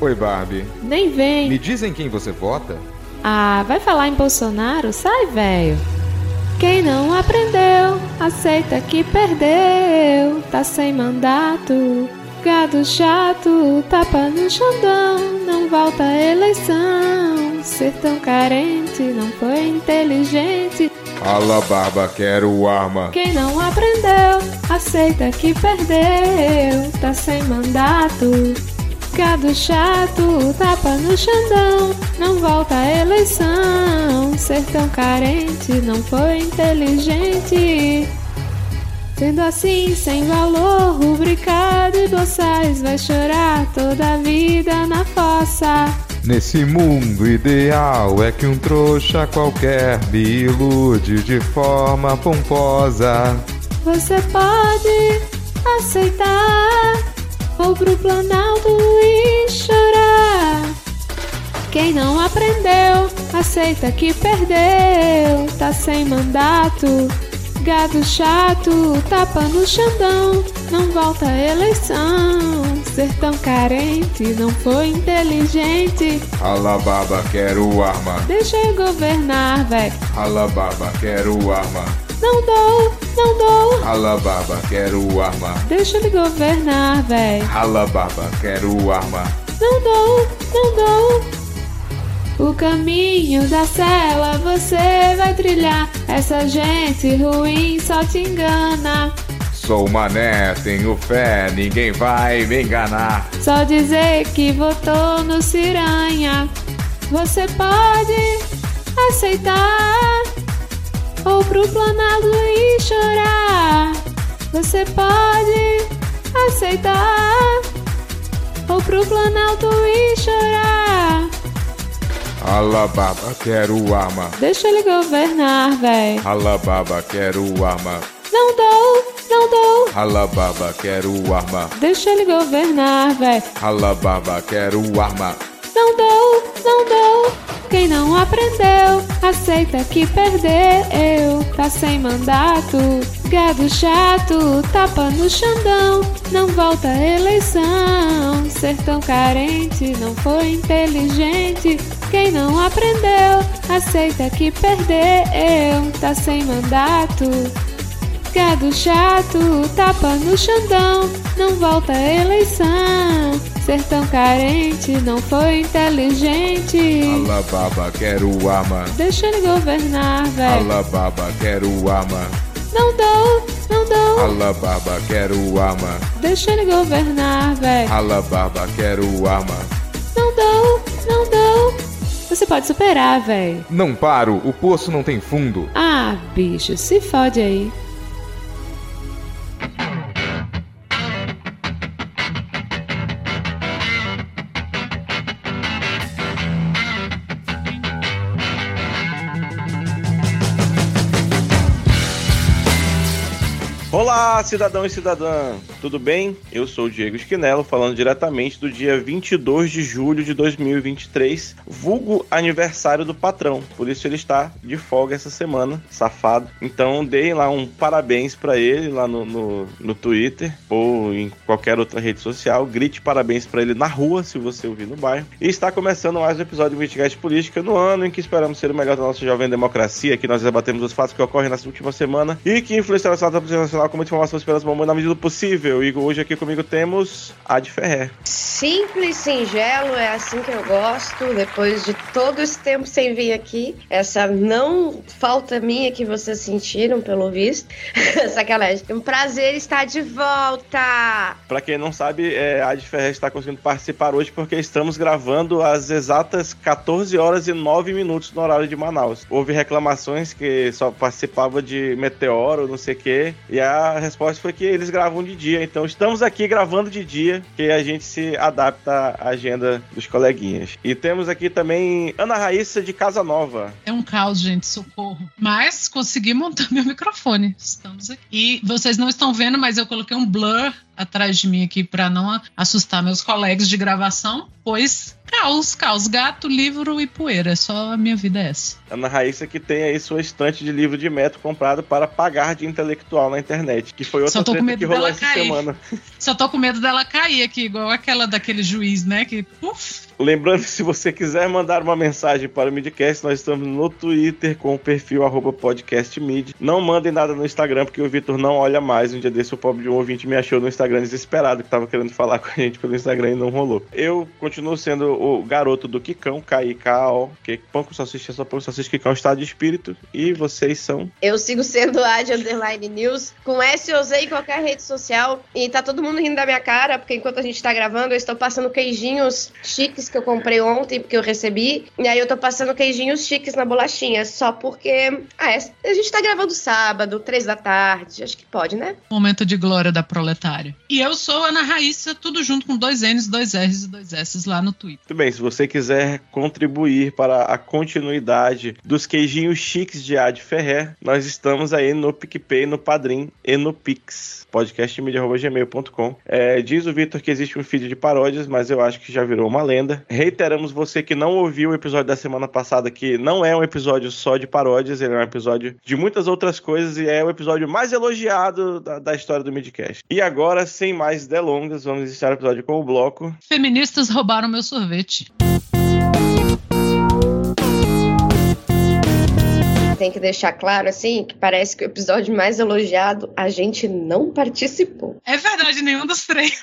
Oi, Barbie. Nem vem. Me dizem quem você vota? Ah, vai falar em Bolsonaro? Sai, velho. Quem não aprendeu, aceita que perdeu. Tá sem mandato. Gado chato, tapa no xandão. Não volta a eleição. Ser tão carente não foi inteligente. Fala, barba, quero arma. Quem não aprendeu, aceita que perdeu. Tá sem mandato. Gado chato, tapa no xandão. Não volta a eleição. Ser tão carente não foi inteligente. Sendo assim, sem valor, rubricado e boçais, vai chorar toda a vida na fossa. Nesse mundo ideal é que um trouxa qualquer me ilude de forma pomposa. Você pode aceitar ou pro Planalto e chorar. Quem não aprendeu, aceita que perdeu, tá sem mandato. Gado chato, tapa no xandão, não volta a eleição. Ser tão carente não foi inteligente. Alababa, quero arma. Deixa eu governar, véi. Alababa, quero arma. Não dou, não dou. Alababa, quero arma. Deixa ele governar, véi. Alababa, quero arma. Não dou, não dou. O caminho da cela você vai trilhar. Essa gente ruim só te engana. Sou mané, tenho fé, ninguém vai me enganar. Só dizer que votou no Ciranha. Você pode aceitar ou pro planado e chorar. Você pode aceitar ou pro planalto e chorar. Alababa, quero arma. Deixa ele governar, véi. Alababa, quero arma. Não dou, não dou. Alababa, quero arma. Deixa ele governar, véi. Alababa, quero arma. Não dou, não dou. Quem não aprendeu, aceita que perdeu. Tá sem mandato, gado chato, tapa no xandão. Não volta a eleição. Ser tão carente não foi inteligente. Quem não aprendeu, aceita que perdeu. Tá sem mandato. Gado chato, tapa no xandão, não volta a eleição. Ser tão carente não foi inteligente. Alababa, quero arma. Deixa ele governar, véi. Alababa, quero arma. Não dou, não dou. Alababa, quero arma. Deixa ele governar, véi. Alababa, quero arma. Não dou, não dou. Você pode superar, véi. Não paro, o poço não tem fundo. Ah, bicho, se fode aí. Olá, cidadão e cidadã, tudo bem? Eu sou o Diego Esquinelo, falando diretamente do dia 22 de julho de 2023, vulgo aniversário do patrão, por isso ele está de folga essa semana, safado. Então deem lá um parabéns para ele lá no, no, no, Twitter ou em qualquer outra rede social, grite parabéns para ele na rua, se você ouvir no bairro. E está começando mais um episódio de Investigate Política no ano em que esperamos ser o melhor da nossa jovem democracia, que nós debatemos os fatos que ocorrem nessa última semana e que influenciaram a nossa nacional com muita informação esperança bom na medida do possível. E hoje aqui comigo temos a de Ferrer. Simples, singelo, é assim que eu gosto. Depois de todo esse tempo sem vir aqui, essa não falta minha que vocês sentiram, pelo visto. Sacanagem. É um prazer estar de volta. Pra quem não sabe, é, a de Ferrer está conseguindo participar hoje porque estamos gravando às exatas 14 horas e 9 minutos no horário de Manaus. Houve reclamações que só participava de meteoro, não sei o quê, e a resposta foi que eles gravam de dia. Então estamos aqui gravando de dia, que a gente se adapta à agenda dos coleguinhas. E temos aqui também Ana Raíssa de Casa Nova. É um caos, gente, socorro. Mas consegui montar meu microfone. Estamos aqui. E vocês não estão vendo, mas eu coloquei um blur atrás de mim aqui para não assustar meus colegas de gravação, pois caos, caos, gato, livro e poeira. Só a minha vida é essa. Ana Raíssa que tem aí sua estante de livro de metro comprado para pagar de intelectual na internet, que foi outra Só tô com treta medo que rolou dela essa cair. semana. Só tô com medo dela cair aqui, igual aquela daquele juiz, né? Que, puf, Lembrando que se você quiser mandar uma mensagem para o Midcast, nós estamos no Twitter com o perfil arroba podcastmid. Não mandem nada no Instagram, porque o Vitor não olha mais. Um dia desse o pobre de um ouvinte me achou no Instagram desesperado, que tava querendo falar com a gente pelo Instagram e não rolou. Eu continuo sendo o garoto do Kikão, K-I-K-O, que pão com salsicha, é só pão com salsicha, Kikão estado de espírito. E vocês são... Eu sigo sendo a de Underline News, com S eu usei em qualquer rede social. E tá todo mundo rindo da minha cara, porque enquanto a gente tá gravando, eu estou passando queijinhos chiques que eu comprei ontem, porque eu recebi. E aí eu tô passando queijinhos chiques na bolachinha, só porque. Ah, é, a gente tá gravando sábado, três da tarde. Acho que pode, né? momento de glória da proletária. E eu sou Ana Raíssa, tudo junto com dois N's, dois R's e dois S's lá no Twitter. Muito bem, se você quiser contribuir para a continuidade dos queijinhos chiques de Ad Ferrer, nós estamos aí no PicPay, no Padrim e no Pix. podcastmedia.gmail.com é, Diz o Vitor que existe um feed de paródias, mas eu acho que já virou uma lenda. Reiteramos você que não ouviu o episódio da semana passada, que não é um episódio só de paródias, ele é um episódio de muitas outras coisas e é o episódio mais elogiado da, da história do Midcast. E agora, sem mais delongas, vamos iniciar o episódio com o bloco. Feministas roubaram meu sorvete. Tem que deixar claro, assim, que parece que o episódio mais elogiado a gente não participou. É verdade, nenhum dos três.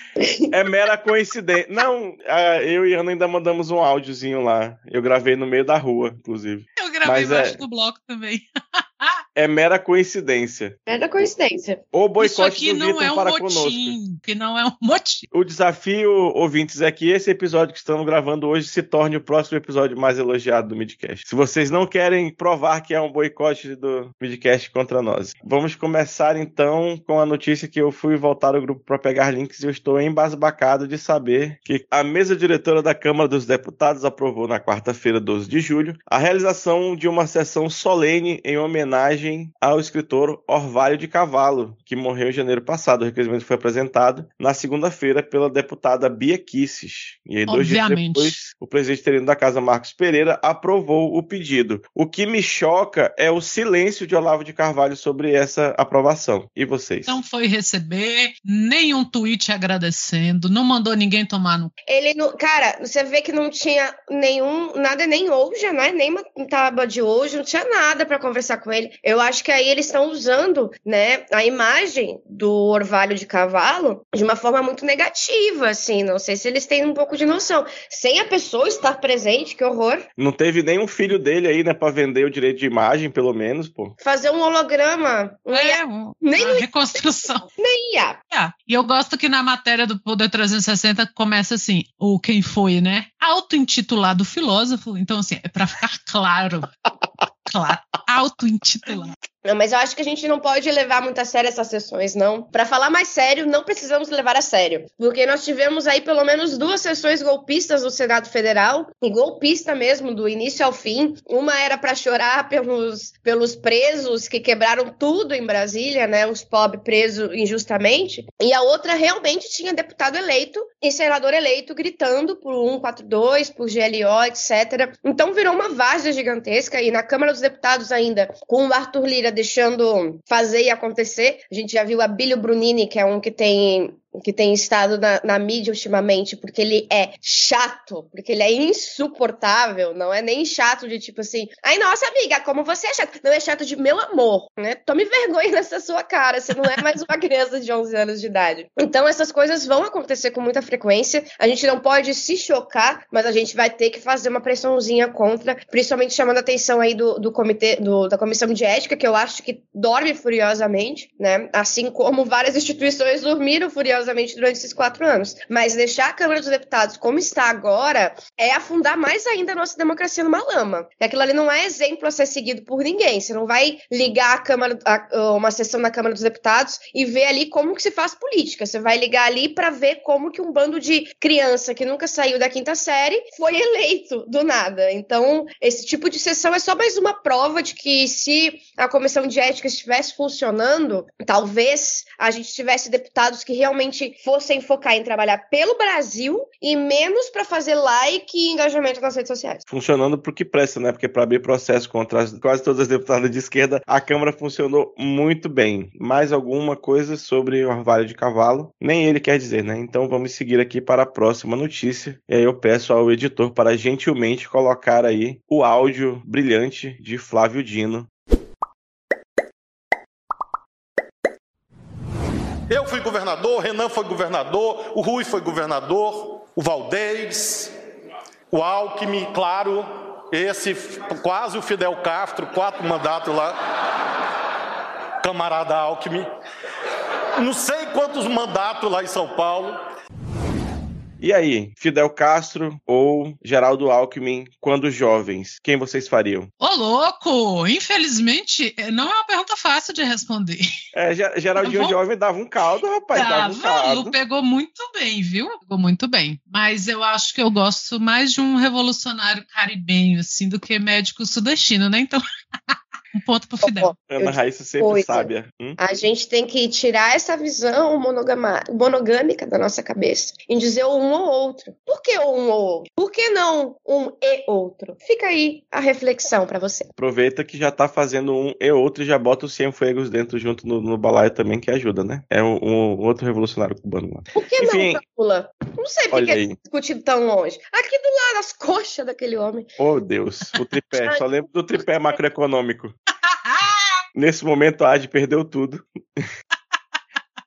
É mera coincidência. Não, eu e Ana ainda mandamos um áudiozinho lá. Eu gravei no meio da rua, inclusive. Eu gravei Mas é- embaixo do bloco também. É mera coincidência. É da coincidência. O Isso boicote aqui do não é um para conosco. motim. Que não é um motim. O desafio, ouvintes, é que esse episódio que estamos gravando hoje se torne o próximo episódio mais elogiado do Midcast. Se vocês não querem provar que é um boicote do Midcast contra nós. Vamos começar então com a notícia que eu fui voltar ao grupo para pegar links e eu estou embasbacado de saber que a mesa diretora da Câmara dos Deputados aprovou na quarta-feira, 12 de julho, a realização de uma sessão solene em homenagem ao escritor Orvalho de Cavalo, que morreu em janeiro passado. O requerimento foi apresentado na segunda-feira pela deputada Bia Kisses. E aí, dois dias Obviamente. depois, o presidente interino da Casa, Marcos Pereira, aprovou o pedido. O que me choca é o silêncio de Olavo de Carvalho sobre essa aprovação. E vocês? Não foi receber nenhum tweet agradecendo, não mandou ninguém tomar no. Ele não. Cara, você vê que não tinha nenhum. Nada nem hoje, né? Nem uma tábua de hoje, não tinha nada pra conversar com ele. Eu acho que aí eles estão usando, né, a imagem do orvalho de cavalo de uma forma muito negativa, assim. Não sei se eles têm um pouco de noção. Sem a pessoa estar presente, que horror. Não teve nenhum filho dele aí, né, pra vender o direito de imagem, pelo menos, pô. Fazer um holograma. Um IA, É, um- Nem uma reconstrução. nem IA. Ah, e eu gosto que na matéria do Poder 360 começa assim, o quem foi, né? Auto-intitulado filósofo. Então, assim, é pra ficar claro. Claro. Auto-intitulado. Não, mas eu acho que a gente não pode levar muito a sério essas sessões, não. Pra falar mais sério, não precisamos levar a sério. Porque nós tivemos aí pelo menos duas sessões golpistas no Senado Federal, e golpista mesmo, do início ao fim. Uma era pra chorar pelos, pelos presos que quebraram tudo em Brasília, né? Os pobres presos injustamente. E a outra realmente tinha deputado eleito e senador eleito gritando por 142, por GLO, etc. Então virou uma várzea gigantesca e na Câmara dos Deputados ainda, com o Arthur Lira deixando fazer e acontecer. A gente já viu a Bílio Brunini, que é um que tem que tem estado na, na mídia ultimamente, porque ele é chato, porque ele é insuportável, não é nem chato de tipo assim, ai nossa amiga, como você é chato. Não é chato de meu amor, né? Tome vergonha nessa sua cara, você não é mais uma criança de 11 anos de idade. Então essas coisas vão acontecer com muita frequência, a gente não pode se chocar, mas a gente vai ter que fazer uma pressãozinha contra, principalmente chamando a atenção aí do, do comitê, do, da comissão de ética, que eu acho que dorme furiosamente, né? Assim como várias instituições dormiram furiosamente maravilhosamente durante esses quatro anos. Mas deixar a Câmara dos Deputados como está agora é afundar mais ainda a nossa democracia numa lama. Aquilo ali não é exemplo a ser seguido por ninguém. Você não vai ligar a Câmara, a, uma sessão da Câmara dos Deputados e ver ali como que se faz política. Você vai ligar ali para ver como que um bando de criança que nunca saiu da quinta série foi eleito do nada. Então, esse tipo de sessão é só mais uma prova de que se a comissão de ética estivesse funcionando, talvez a gente tivesse deputados que realmente fossem focar em trabalhar pelo Brasil e menos para fazer like e engajamento nas redes sociais. Funcionando pro que presta, né? Porque para abrir processo contra as, quase todas as deputadas de esquerda, a Câmara funcionou muito bem. Mais alguma coisa sobre o Orvalho de Cavalo? Nem ele quer dizer, né? Então vamos seguir aqui para a próxima notícia. E aí eu peço ao editor para gentilmente colocar aí o áudio brilhante de Flávio Dino Eu fui governador, Renan foi governador, o Rui foi governador, o Valdez, o Alckmin, claro, esse quase o Fidel Castro, quatro mandatos lá, camarada Alckmin. Não sei quantos mandatos lá em São Paulo. E aí, Fidel Castro ou Geraldo Alckmin quando jovens? Quem vocês fariam? Ô, louco! Infelizmente, é, não é uma pergunta fácil de responder. É, Geraldinho vou... jovem dava um caldo, rapaz. Dava, dava um caldo. Lu pegou muito bem, viu? Pegou muito bem. Mas eu acho que eu gosto mais de um revolucionário caribenho, assim, do que médico sudestino, né? Então. Um ponto pro Fidel. Ana Raíssa sempre Coisa. sábia. Hum? A gente tem que tirar essa visão monogâmica da nossa cabeça e dizer um ou outro. Por que um ou outro? Por que não um e outro? Fica aí a reflexão para você. Aproveita que já tá fazendo um e outro e já bota os Cienfuegos dentro junto no, no balaio também, que ajuda, né? É um, um outro revolucionário cubano lá. Por que Enfim, não, Pula? Não sei por que é discutido tão longe. Aqui do lado, as coxas daquele homem. Oh, Deus. O tripé. Só lembro do tripé macroeconômico. Nesse momento, a Ad perdeu tudo.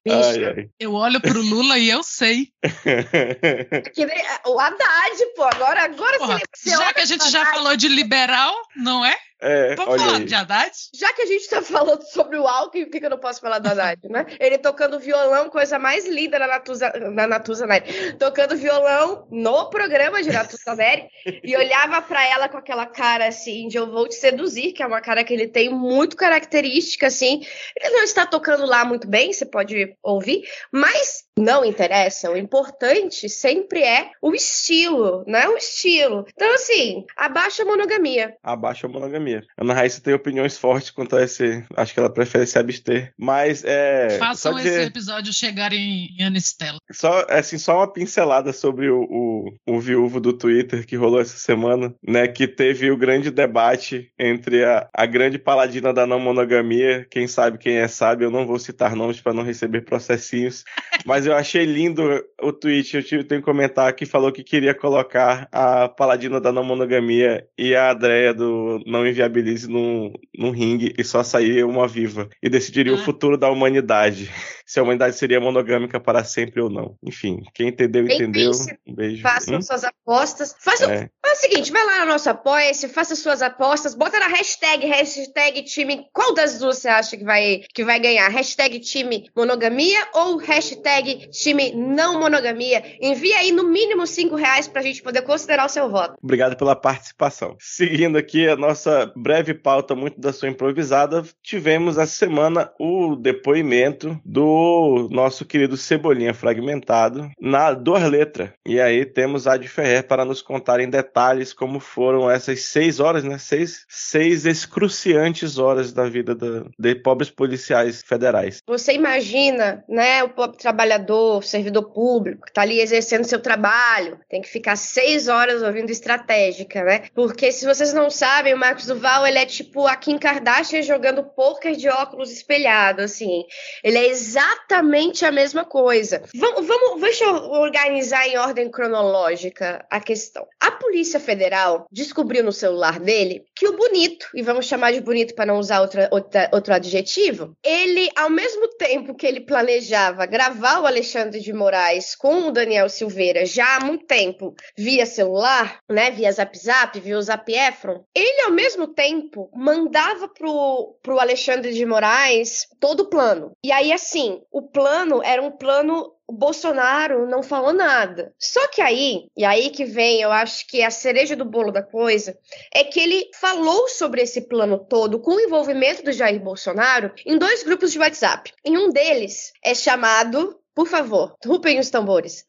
Ai, ai. Eu olho pro Lula e eu sei. o Haddad, pô, agora, agora Porra, você Já que a gente já falou de liberal, não é? É, Vamos falar aí. de Haddad? Já que a gente tá falando sobre o Alckmin, por que, eu não posso falar do Haddad, né? Ele tocando violão, coisa mais linda na Natuza, na Natuza Neri. Tocando violão no programa de Natuza Neri e olhava para ela com aquela cara assim de eu vou te seduzir, que é uma cara que ele tem muito característica, assim. Ele não está tocando lá muito bem, você pode ouvir, mas não interessa. O importante sempre é o estilo, né? O estilo. Então, assim, abaixa a monogamia. Abaixa a monogamia. Ana Raíssa tem opiniões fortes quanto a esse. Acho que ela prefere se abster. Mas é. Façam esse episódio chegar em, em Anistela. Só, assim, só uma pincelada sobre o, o, o viúvo do Twitter que rolou essa semana, né? Que teve o grande debate entre a, a grande paladina da não monogamia. Quem sabe quem é sabe, eu não vou citar nomes para não receber processinhos. mas eu achei lindo o tweet. Eu tive, tenho que comentar que falou que queria colocar a Paladina da não monogamia e a Adreia do Não Inviabilize num, num ringue e só sair uma viva. E decidiria ah. o futuro da humanidade. Se a humanidade seria monogâmica para sempre ou não. Enfim, quem entendeu, Bem entendeu. Um beijo. Façam hum? suas apostas. Faça é. Faz o seguinte, vai lá no nosso apoia-se, faça suas apostas, bota na hashtag, hashtag time. Qual das duas você acha que vai, que vai ganhar? Hashtag time monogamia ou hashtag time não monogamia. Envie aí no mínimo cinco reais para a gente poder considerar o seu voto. Obrigado pela participação. Seguindo aqui a nossa breve pauta, muito da sua improvisada, tivemos essa semana o depoimento do nosso querido Cebolinha Fragmentado na Dor Letra. E aí temos a de Ferrer para nos contar em detalhes como foram essas seis horas, né? Seis, seis excruciantes horas da vida da, de pobres policiais federais. Você imagina, né, o pobre trabalhador servidor público, que está ali exercendo seu trabalho, tem que ficar seis horas ouvindo estratégica, né? Porque se vocês não sabem, o Marcos Duval, ele é tipo a Kim Kardashian jogando poker de óculos espelhado, assim. Ele é exatamente a mesma coisa. Vamos, vamos, deixa eu organizar em ordem cronológica a questão. A Polícia Federal descobriu no celular dele que o bonito, e vamos chamar de bonito para não usar outra, outra, outro adjetivo, ele, ao mesmo tempo que ele planejava gravar o Alexandre de Moraes com o Daniel Silveira já há muito tempo via celular, né, via Zap Zap, via o Zap Efron, ele ao mesmo tempo mandava pro, pro Alexandre de Moraes todo o plano. E aí, assim, o plano era um plano o Bolsonaro não falou nada. Só que aí, e aí que vem, eu acho que a cereja do bolo da coisa, é que ele falou sobre esse plano todo com o envolvimento do Jair Bolsonaro em dois grupos de WhatsApp. Em um deles é chamado por favor, rupem os tambores.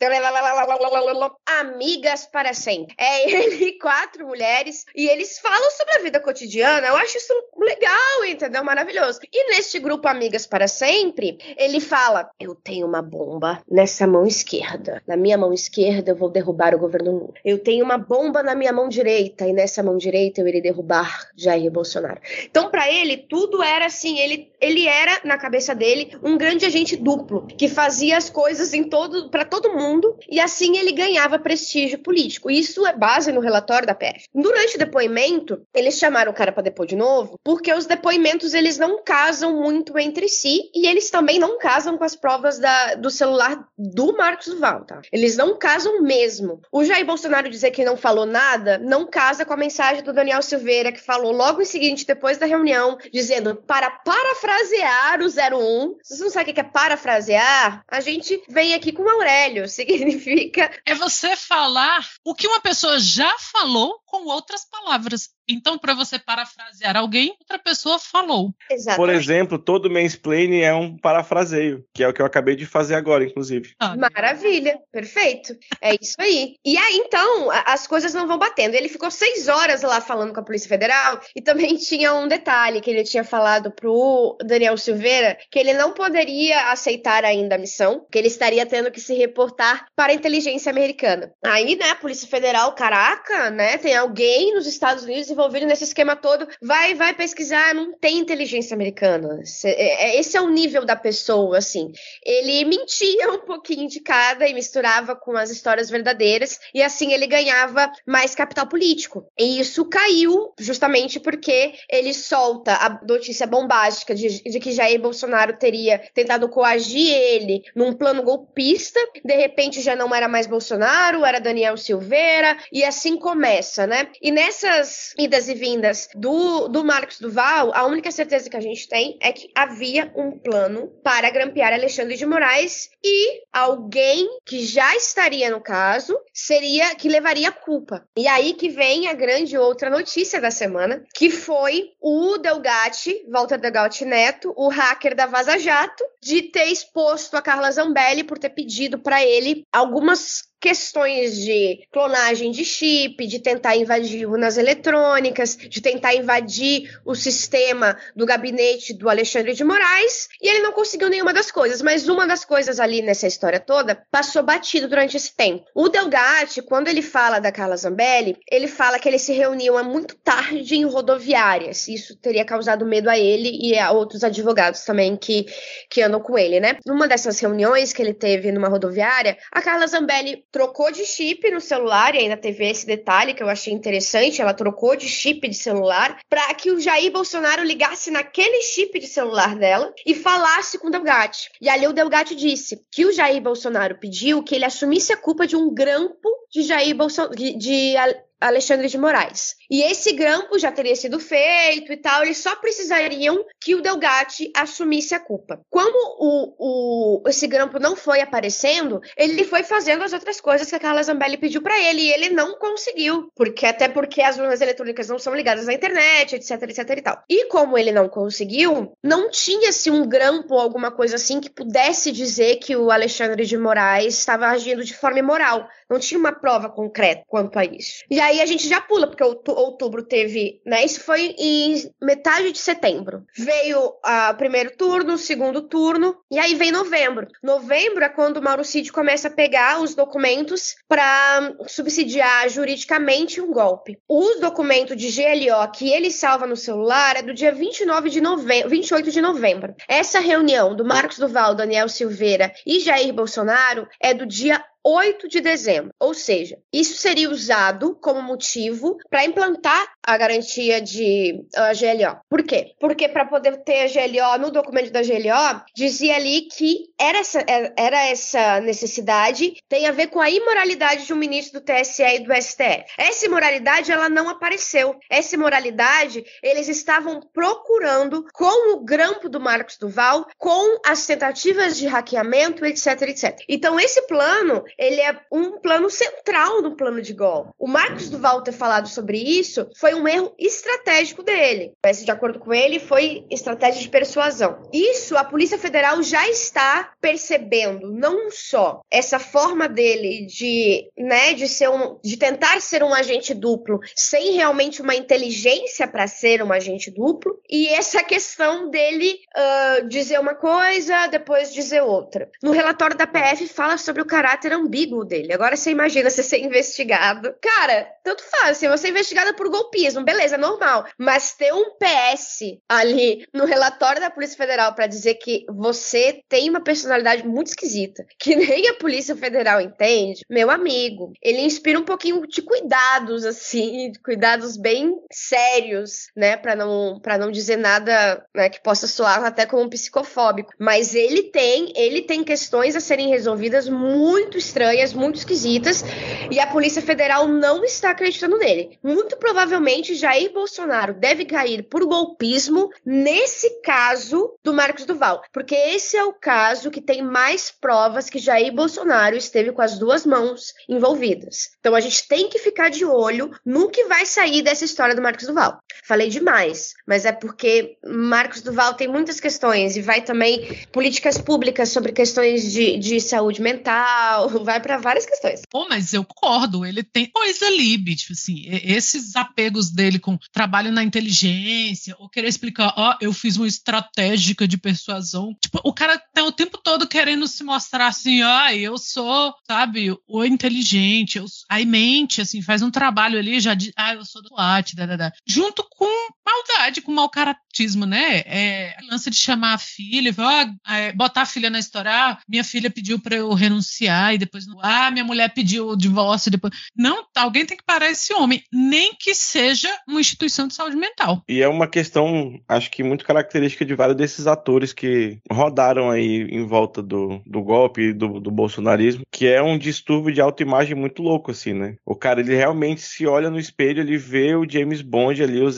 Amigas para sempre. É ele e quatro mulheres e eles falam sobre a vida cotidiana. Eu acho isso legal, entendeu? Maravilhoso. E neste grupo Amigas para sempre, ele fala: Eu tenho uma bomba nessa mão esquerda. Na minha mão esquerda eu vou derrubar o governo Lula. Eu tenho uma bomba na minha mão direita e nessa mão direita eu irei derrubar Jair Bolsonaro. Então, para ele, tudo era assim. Ele, ele era, na cabeça dele, um grande agente duplo que fazia as coisas em todo para todo mundo e assim ele ganhava prestígio político. Isso é base no relatório da PF. Durante o depoimento, eles chamaram o cara para depor de novo, porque os depoimentos eles não casam muito entre si e eles também não casam com as provas da, do celular do Marcos Duval, tá? Eles não casam mesmo. O Jair Bolsonaro dizer que não falou nada não casa com a mensagem do Daniel Silveira que falou logo em seguinte depois da reunião, dizendo para parafrasear o 01. Se você não sabe o que é parafrasear, a gente vem aqui com Aurélio. Significa. É você falar o que uma pessoa já falou com outras palavras. Então, para você parafrasear alguém, outra pessoa falou. Exatamente. Por exemplo, todo mansplaining é um parafraseio, que é o que eu acabei de fazer agora, inclusive. Ah, Maravilha, perfeito. É isso aí. E aí, então, as coisas não vão batendo. Ele ficou seis horas lá falando com a Polícia Federal e também tinha um detalhe que ele tinha falado pro Daniel Silveira, que ele não poderia aceitar ainda a missão, que ele estaria tendo que se reportar para a inteligência americana. Aí, né, a Polícia Federal, caraca, né, tem alguém nos Estados Unidos envolvido nesse esquema todo, vai vai pesquisar, não tem inteligência americana. É, é, esse é o nível da pessoa, assim. Ele mentia um pouquinho de cada e misturava com as histórias verdadeiras, e assim ele ganhava mais capital político. E isso caiu justamente porque ele solta a notícia bombástica de, de que Jair Bolsonaro teria tentado coagir ele num plano golpista, de repente já não era mais Bolsonaro, era Daniel Silveira, e assim começa, né? E nessas idas e vindas do, do Marcos Duval, a única certeza que a gente tem é que havia um plano para grampear Alexandre de Moraes e alguém que já estaria no caso seria que levaria a culpa. E aí que vem a grande outra notícia da semana, que foi o Delgatti, Walter Delgatti Neto, o hacker da Vaza Jato, de ter exposto a Carla Zambelli por ter pedido para ele algumas questões de clonagem de chip, de tentar invadir urnas eletrônicas, de tentar invadir o sistema do gabinete do Alexandre de Moraes, e ele não conseguiu nenhuma das coisas, mas uma das coisas ali nessa história toda passou batido durante esse tempo. O Delgatti, quando ele fala da Carla Zambelli, ele fala que eles se reuniam muito tarde em rodoviárias, isso teria causado medo a ele e a outros advogados também que, que andam com ele, né? Numa dessas reuniões que ele teve numa rodoviária, a Carla Zambelli trocou de chip no celular, e ainda teve esse detalhe que eu achei interessante, ela trocou de chip de celular para que o Jair Bolsonaro ligasse naquele chip de celular dela e falasse com o Delgatti. E ali o Delgatti disse que o Jair Bolsonaro pediu que ele assumisse a culpa de um grampo de Jair Bolsonaro de, de Alexandre de Moraes. E esse grampo já teria sido feito e tal, eles só precisariam que o Delgatti assumisse a culpa. Como o, o, esse grampo não foi aparecendo, ele foi fazendo as outras coisas que a Carla Zambelli pediu para ele e ele não conseguiu, porque até porque as urnas eletrônicas não são ligadas à internet, etc, etc e tal. E como ele não conseguiu, não tinha-se um grampo ou alguma coisa assim que pudesse dizer que o Alexandre de Moraes estava agindo de forma imoral. Não tinha uma prova concreta quanto a isso. E aí a gente já pula, porque outubro teve, né? Isso foi em metade de setembro. Veio o uh, primeiro turno, segundo turno, e aí vem novembro. Novembro é quando o Mauro Cid começa a pegar os documentos para subsidiar juridicamente um golpe. Os documentos de GLO que ele salva no celular é do dia 29 de novembro, 28 de novembro. Essa reunião do Marcos Duval, Daniel Silveira e Jair Bolsonaro é do dia 8 de dezembro. Ou seja, isso seria usado como motivo para implantar a garantia de uh, GLO. Por quê? Porque para poder ter a GLO no documento da GLO, dizia ali que era essa, era essa necessidade, tem a ver com a imoralidade de um ministro do TSE e do STF. Essa imoralidade, ela não apareceu. Essa imoralidade, eles estavam procurando com o grampo do Marcos Duval, com as tentativas de hackeamento, etc, etc. Então, esse plano, ele é um plano central no plano de golpe. O Marcos Duval ter falado sobre isso foi um erro estratégico dele. Mas, de acordo com ele, foi estratégia de persuasão. Isso a Polícia Federal já está percebendo, não só essa forma dele de, né, de ser um, de tentar ser um agente duplo, sem realmente uma inteligência para ser um agente duplo, e essa questão dele uh, dizer uma coisa, depois dizer outra. No relatório da PF fala sobre o caráter ambíguo dele. Agora você imagina você ser investigado. Cara, tanto faz, assim, você é investigada por golpismo, beleza, normal. Mas ter um PS ali no relatório da Polícia Federal para dizer que você tem uma personalidade muito esquisita, que nem a Polícia Federal entende, meu amigo, ele inspira um pouquinho de cuidados, assim, cuidados bem sérios, né, para não, pra não dizer nada né, que possa soar até como um psicofóbico. Mas ele tem, ele tem questões a serem resolvidas muito estranhas, muito esquisitas, e a Polícia Federal não está acreditando nele. Muito provavelmente Jair Bolsonaro deve cair por golpismo nesse caso do Marcos Duval, porque esse é o caso que tem mais provas que Jair Bolsonaro esteve com as duas mãos envolvidas. Então a gente tem que ficar de olho no que vai sair dessa história do Marcos Duval. Falei demais, mas é porque Marcos Duval tem muitas questões e vai também políticas públicas sobre questões de, de saúde mental, vai para várias questões. Pô, mas eu concordo, ele tem coisa ali, tipo assim, esses apegos dele com trabalho na inteligência, ou querer explicar, ó, oh, eu fiz uma estratégica de persuasão. Tipo, o cara tá o tempo todo querendo se mostrar assim, ó, oh, eu sou, sabe, o inteligente, eu, aí mente, assim, faz um trabalho ali, já diz, ah, eu sou do SWAT, da, da, da. junto com maldade, com mau caratismo, né? É, a lança de chamar a filha, ó, é, botar a filha na história, ah, minha filha pediu para eu renunciar e depois, ah, minha mulher pediu o divórcio e depois. Não, alguém tem que parar esse homem, nem que seja uma instituição de saúde mental. E é uma questão, acho que muito característica de vários desses atores que rodaram aí em volta do, do golpe, do, do bolsonarismo, que é um distúrbio de autoimagem muito louco, assim, né? O cara, ele realmente se olha no espelho, ele vê o James Bond ali, o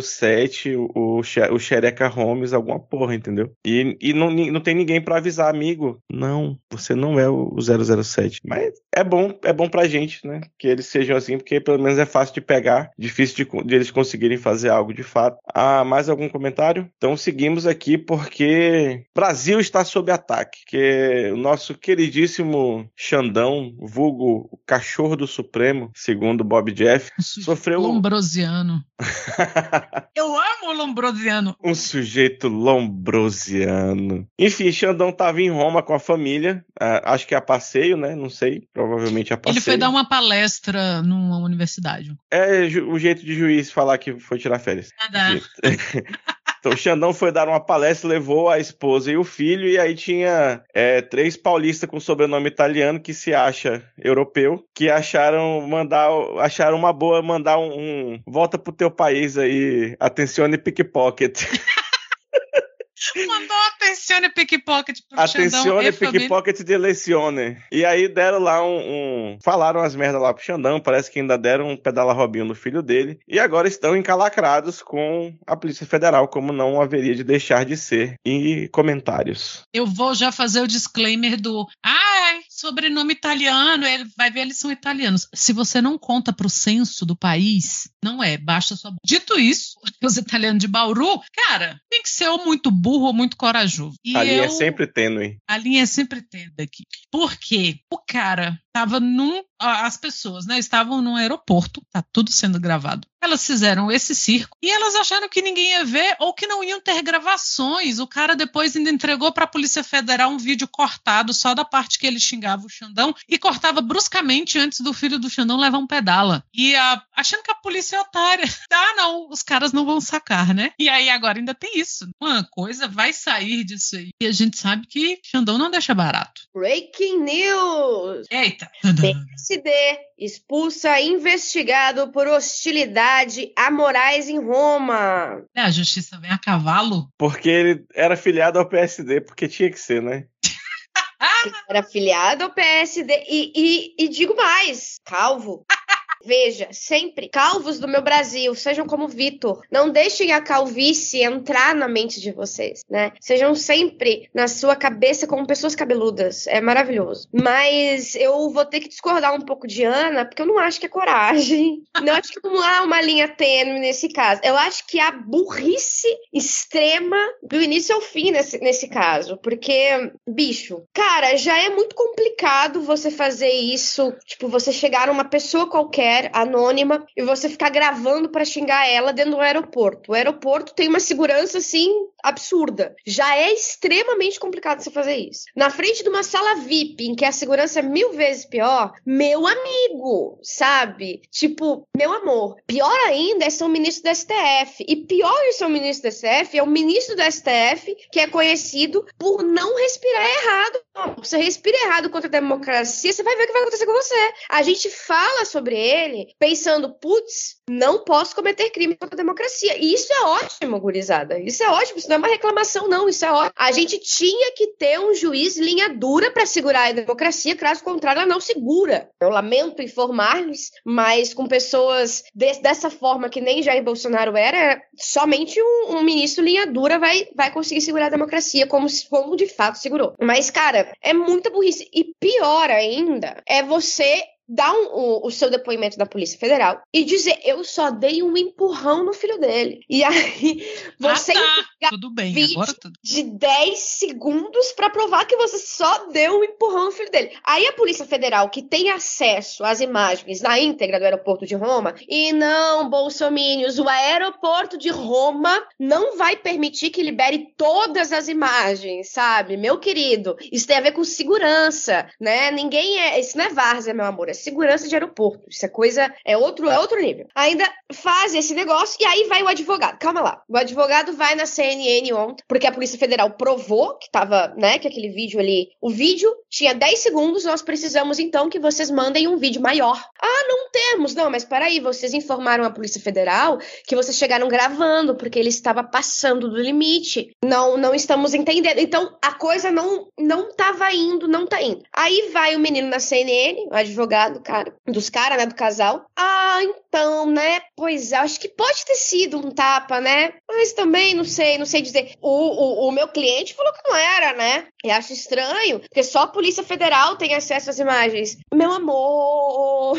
007, o, o Xereca Holmes, alguma porra, entendeu? E, e não, não tem ninguém para avisar, amigo, não, você não é o 007. Mas é bom, é bom pra gente, né? Que eles sejam assim, porque pelo menos é fácil de pegar, difícil de, de eles conseguirem fazer algo de fato. Ah, mais algum comentário? Então seguimos aqui porque Brasil está sob ataque, que o nosso queridíssimo Xandão, vulgo o cachorro do Supremo, segundo Bob Jeff, sofreu Lombrosiano. Eu amo o Lombrosiano. Um sujeito lombrosiano. Enfim, Xandão estava em Roma com a família, ah, acho que é a passeio, né? Não sei, provavelmente a passeio. Ele foi dar uma palestra numa universidade. É o jeito de juiz falar que foi tirar férias. Nada. Então o Xandão foi dar uma palestra, levou a esposa e o filho, e aí tinha é, três paulistas com sobrenome italiano que se acha europeu, que acharam mandar, acharam uma boa mandar um, um volta pro teu país aí, atencione pickpocket. Mandou atencione pickpocket pro Atencione pickpocket de lecione. E aí deram lá um, um, Falaram as merdas lá pro Xandão. Parece que ainda deram um pedala Robinho no filho dele. E agora estão encalacrados com a Polícia Federal, como não haveria de deixar de ser. E comentários. Eu vou já fazer o disclaimer do. Ai, sobrenome italiano. Ele vai ver, eles são italianos. Se você não conta pro censo do país, não é. Baixa sua. Dito isso, os italianos de Bauru, cara, tem que ser ou muito burro ou muito corajoso. E a linha é sempre tênue. A linha é sempre tênue aqui. Por quê? O cara tava num. As pessoas, né? Estavam num aeroporto, tá tudo sendo gravado. Elas fizeram esse circo e elas acharam que ninguém ia ver ou que não iam ter gravações. O cara depois ainda entregou para a Polícia Federal um vídeo cortado só da parte que ele xingava o Xandão e cortava bruscamente antes do filho do Xandão levar um pedala. E a, achando que a polícia é otária. Ah, não, os caras não vão sacar, né? E aí agora ainda tem isso. Uma coisa vai sair disso aí. E a gente sabe que Xandão não deixa barato. Breaking news! Eita! PSD expulsa investigado por hostilidade a Moraes em Roma. É, a justiça vem a cavalo? Porque ele era filiado ao PSD, porque tinha que ser, né? Era filiado ao PSD e, e, e digo mais, calvo. Veja, sempre, calvos do meu Brasil, sejam como Vitor. Não deixem a calvície entrar na mente de vocês, né? Sejam sempre na sua cabeça como pessoas cabeludas. É maravilhoso. Mas eu vou ter que discordar um pouco de Ana, porque eu não acho que é coragem. Não acho que não há uma linha tênue nesse caso. Eu acho que há burrice extrema do início ao fim nesse, nesse caso. Porque, bicho, cara, já é muito complicado você fazer isso. Tipo, você chegar a uma pessoa qualquer mulher anônima e você ficar gravando para xingar ela dentro do aeroporto. O aeroporto tem uma segurança assim absurda. Já é extremamente complicado você fazer isso. Na frente de uma sala VIP, em que a segurança é mil vezes pior, meu amigo, sabe? Tipo, meu amor. Pior ainda é ser um ministro do STF. E pior de ser um ministro do STF é o ministro do STF que é conhecido por não respirar errado. Você respira errado contra a democracia, você vai ver o que vai acontecer com você. A gente fala sobre ele pensando, putz, não posso cometer crime contra a democracia. E isso é ótimo, gurizada. Isso é ótimo, isso não é uma reclamação, não. Isso é ótimo. A gente tinha que ter um juiz linha dura para segurar a democracia, caso contrário, ela não segura. Eu lamento informar-lhes, mas com pessoas de, dessa forma que nem Jair Bolsonaro era, somente um, um, ministro linha dura vai, vai conseguir segurar a democracia, como, como de fato segurou. Mas, cara, é muita burrice. E pior ainda é você dar um, o, o, seu depoimento da Polícia Federal e dizer: Eu só dei um empurrão no filho dele. E aí você ah, tá. tudo bem, agora tudo. de 10 segundos para provar que você só deu um empurrão no filho dele. Aí a Polícia Federal, que tem acesso às imagens na íntegra do aeroporto de Roma, e não, bolsomínios, o aeroporto de Roma não vai permitir que libere todas as imagens, sabe? Meu querido, isso tem a ver com segurança, né? Ninguém é. Isso não é várzea, meu amor é segurança de aeroporto. Isso é coisa, é outro, é outro nível. Ainda faz esse negócio e aí vai o advogado. Calma lá. O advogado vai na CNN ontem, porque a Polícia Federal provou que tava, né, que aquele vídeo ali, o vídeo tinha 10 segundos, nós precisamos então que vocês mandem um vídeo maior. Ah, não temos. Não, mas peraí, vocês informaram a Polícia Federal que vocês chegaram gravando porque ele estava passando do limite. Não, não estamos entendendo. Então, a coisa não não tava indo, não tá indo. Aí vai o menino na CNN, o advogado do cara, dos caras, né, do casal. Ah, então, né? Pois é, acho que pode ter sido um tapa, né? Mas também não sei, não sei dizer. O, o, o meu cliente falou que não era, né? E acho estranho, porque só a Polícia Federal tem acesso às imagens. Meu amor!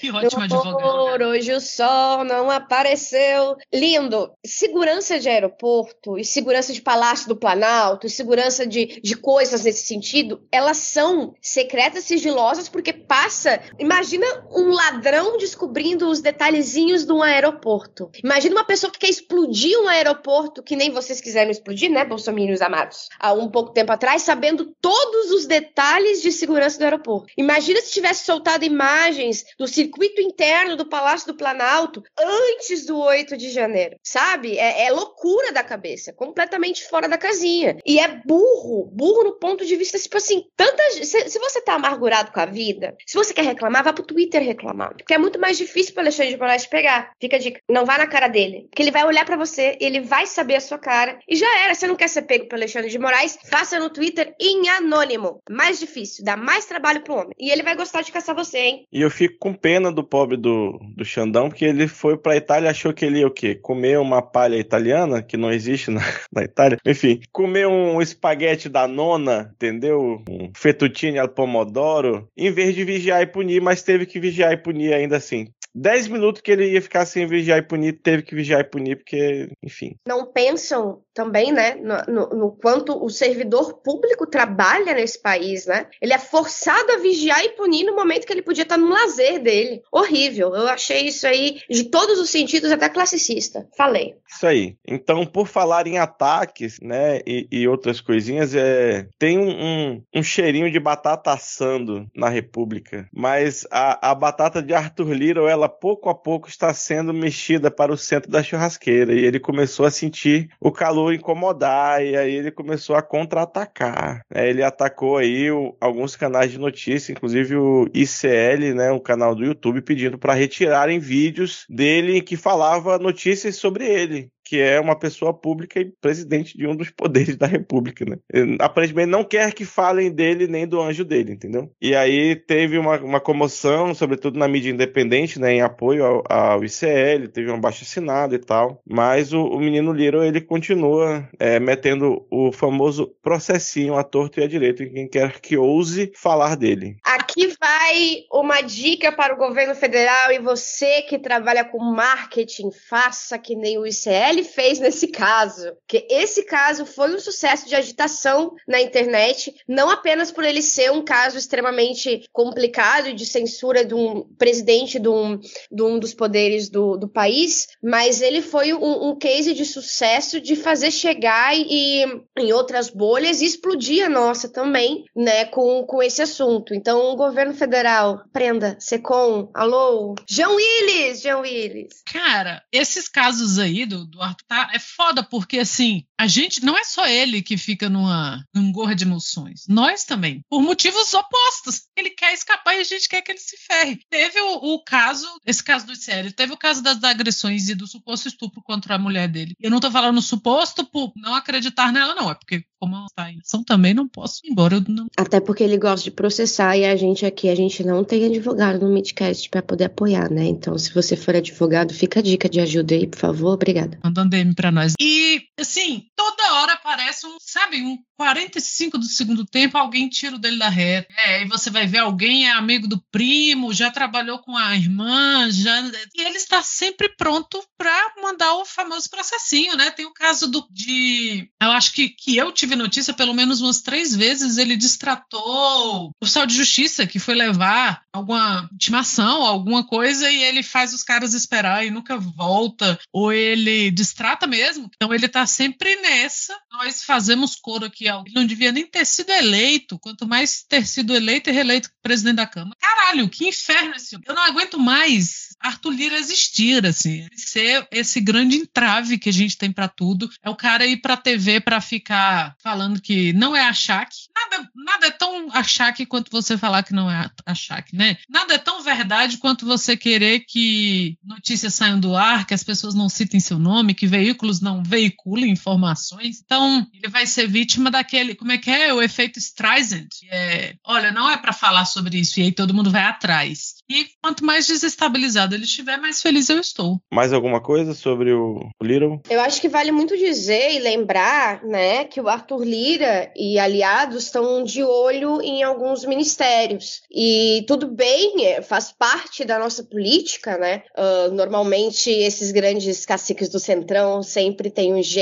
Que ótimo meu amor. Hoje o sol não apareceu. Lindo. Segurança de aeroporto e segurança de Palácio do Planalto e segurança de, de coisas nesse sentido, elas são secretas, sigilosas, porque passa imagina um ladrão descobrindo os detalhezinhos de um aeroporto. Imagina uma pessoa que quer explodir um aeroporto que nem vocês quiseram explodir, né, bolsominions amados, há um pouco tempo atrás, sabendo todos os detalhes de segurança do aeroporto. Imagina se tivesse soltado imagens do circuito interno do Palácio do Planalto antes do 8 de janeiro, sabe? É, é loucura da cabeça, completamente fora da casinha. E é burro, burro no ponto de vista, tipo assim, tantas. Se, se você tá amargurado com a vida, se você quer reclamar, vá pro Twitter reclamar. Porque é muito mais difícil Alexandre de Moraes pegar. Fica a dica. Não vá na cara dele. Porque ele vai olhar para você, ele vai saber a sua cara. E já era. Você não quer ser pego pelo Alexandre de Moraes? Faça no Twitter em anônimo. Mais difícil. Dá mais trabalho pro homem. E ele vai gostar de caçar você, hein? E eu fico com pena do pobre do, do Xandão, porque ele foi pra Itália e achou que ele ia o quê? Comer uma palha italiana, que não existe na, na Itália. Enfim, comer um espaguete da nona, entendeu? Um fettuccine al pomodoro, em vez de vigiar e punir, mas teve que vigiar e punir ainda assim. 10 minutos que ele ia ficar sem vigiar e punir, teve que vigiar e punir, porque, enfim. Não pensam também, né, no, no, no, quanto o servidor público trabalha nesse país, né? Ele é forçado a vigiar e punir no momento que ele podia estar no lazer dele. Horrível. Eu achei isso aí, de todos os sentidos, até classicista. Falei. Isso aí. Então, por falar em ataques, né, e, e outras coisinhas, é, tem um, um, um, cheirinho de batata assando na República, mas a, a batata de Arthur Little, ela pouco a pouco está sendo mexida para o centro da churrasqueira, e ele começou a sentir o calor incomodar, e aí ele começou a contra-atacar. É, ele atacou aí o, alguns canais de notícia, inclusive o ICL, né, um canal do YouTube, pedindo para retirarem vídeos dele que falava notícias sobre ele que é uma pessoa pública e presidente de um dos poderes da República, né? Aparentemente não quer que falem dele nem do anjo dele, entendeu? E aí teve uma, uma comoção, sobretudo na mídia independente, né, em apoio ao, ao ICL, teve um baixo assinado e tal, mas o, o menino Liro, ele continua é, metendo o famoso processinho à torto e à direito em quem quer que ouse falar dele. Aqui vai uma dica para o governo federal e você que trabalha com marketing, faça que nem o ICL fez nesse caso. Que esse caso foi um sucesso de agitação na internet, não apenas por ele ser um caso extremamente complicado de censura de um presidente de um, de um dos poderes do, do país, mas ele foi um, um case de sucesso de fazer chegar e em outras bolhas e explodir a nossa também, né, com, com esse assunto. Então, o governo federal, prenda, Secom, alô, João Willis, João Willis. Cara, esses casos aí do, do tá? É foda porque, assim, a gente, não é só ele que fica numa gorra de emoções. Nós também. Por motivos opostos. Ele quer escapar e a gente quer que ele se ferre. Teve o, o caso, esse caso do sério, teve o caso das agressões e do suposto estupro contra a mulher dele. Eu não tô falando suposto por não acreditar nela, não. É porque, como está em ação também, não posso ir embora. Eu não... Até porque ele gosta de processar e a gente aqui, a gente não tem advogado no Midcast para poder apoiar, né? Então, se você for advogado, fica a dica de ajuda aí, por favor. Obrigada. Mandando DM pra nós. E, assim, toda hora aparece um, sabe, um 45 do segundo tempo, alguém tira o dele da reta. É, e você vai ver alguém é amigo do primo, já trabalhou com a irmã, já. E ele está sempre pronto para mandar o famoso processinho, né? Tem o caso do de. Eu acho que, que eu tive notícia pelo menos umas três vezes. Ele distratou o oficial de justiça que foi levar alguma intimação, alguma coisa, e ele faz os caras esperar e nunca volta. Ou ele distrata mesmo. Então ele tá sempre nessa. Nós fazemos coro aqui ele não devia nem ter sido eleito, quanto mais ter sido eleito e reeleito presidente da Câmara. Caralho, que inferno esse Eu não aguento mais Arthur Lira existir, assim. Ser esse grande entrave que a gente tem para tudo. É o cara ir pra TV para ficar falando que não é achaque. Nada, nada é tão achaque quanto você falar que não é achaque, né? Nada é tão verdade quanto você querer que notícias saiam do ar, que as pessoas não citem seu nome, que veículos não veiculem informações. Então, ele vai ser vítima daquele, como é que é? O efeito Streisand. É, olha, não é para falar sobre isso, e aí todo mundo vai atrás. E quanto mais desestabilizado ele estiver, mais feliz eu estou. Mais alguma coisa sobre o Little? Eu acho que vale muito dizer e lembrar, né, que o Arthur Lira e aliados estão de olho em alguns ministérios. E tudo bem, é, faz parte da nossa política, né? Uh, normalmente esses grandes caciques do Centrão sempre têm um jeito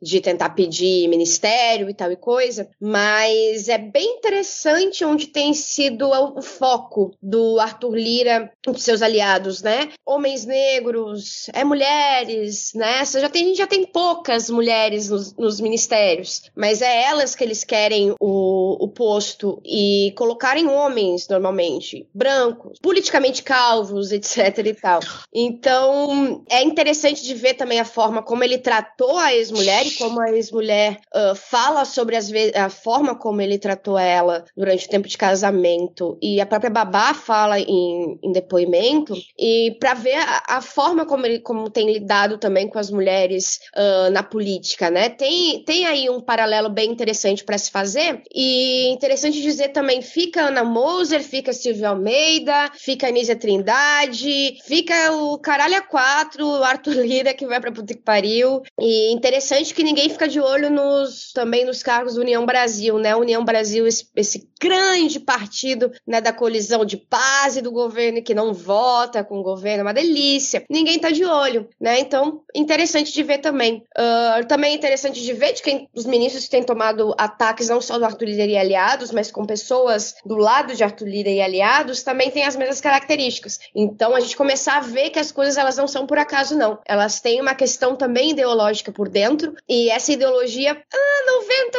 de tentar pedir ministério e tal e coisa, mas é bem interessante onde tem sido o foco do Arthur Lira e dos seus aliados, né? Homens negros, é mulheres, né? Já tem, a gente já tem poucas mulheres nos, nos ministérios, mas é elas que eles querem o, o posto e colocarem homens, normalmente, brancos, politicamente calvos, etc e tal. Então, é interessante de ver também a forma como ele tratou a ex-mulher e como a ex-mulher uh, fala sobre as a forma como ele tratou ela durante o tempo de casamento e a própria babá fala em, em depoimento. E para ver a, a, forma como ele como tem lidado também com as mulheres uh, na política, né? Tem, tem aí um paralelo bem interessante para se fazer. E interessante dizer também fica Ana Moser, fica Silvia Almeida, fica Anísia Trindade, fica o caralho quatro, o Arthur Lira que vai para puta que pariu. E interessante que ninguém fica de olho nos também nos cargos do União Brasil, né? União Brasil, esse, esse grande partido né, da colisão de paz e do governo que não vota com o governo, é uma delícia. Ninguém tá de olho, né? Então, interessante de ver também. Uh, também interessante de ver de quem os ministros que têm tomado ataques não só do Arthur Lira e aliados, mas com pessoas do lado de Arthur Lira e aliados, também tem as mesmas características. Então, a gente começar a ver que as coisas elas não são por acaso, não. Elas têm uma questão também ideológica por dentro, e essa ideologia, ah,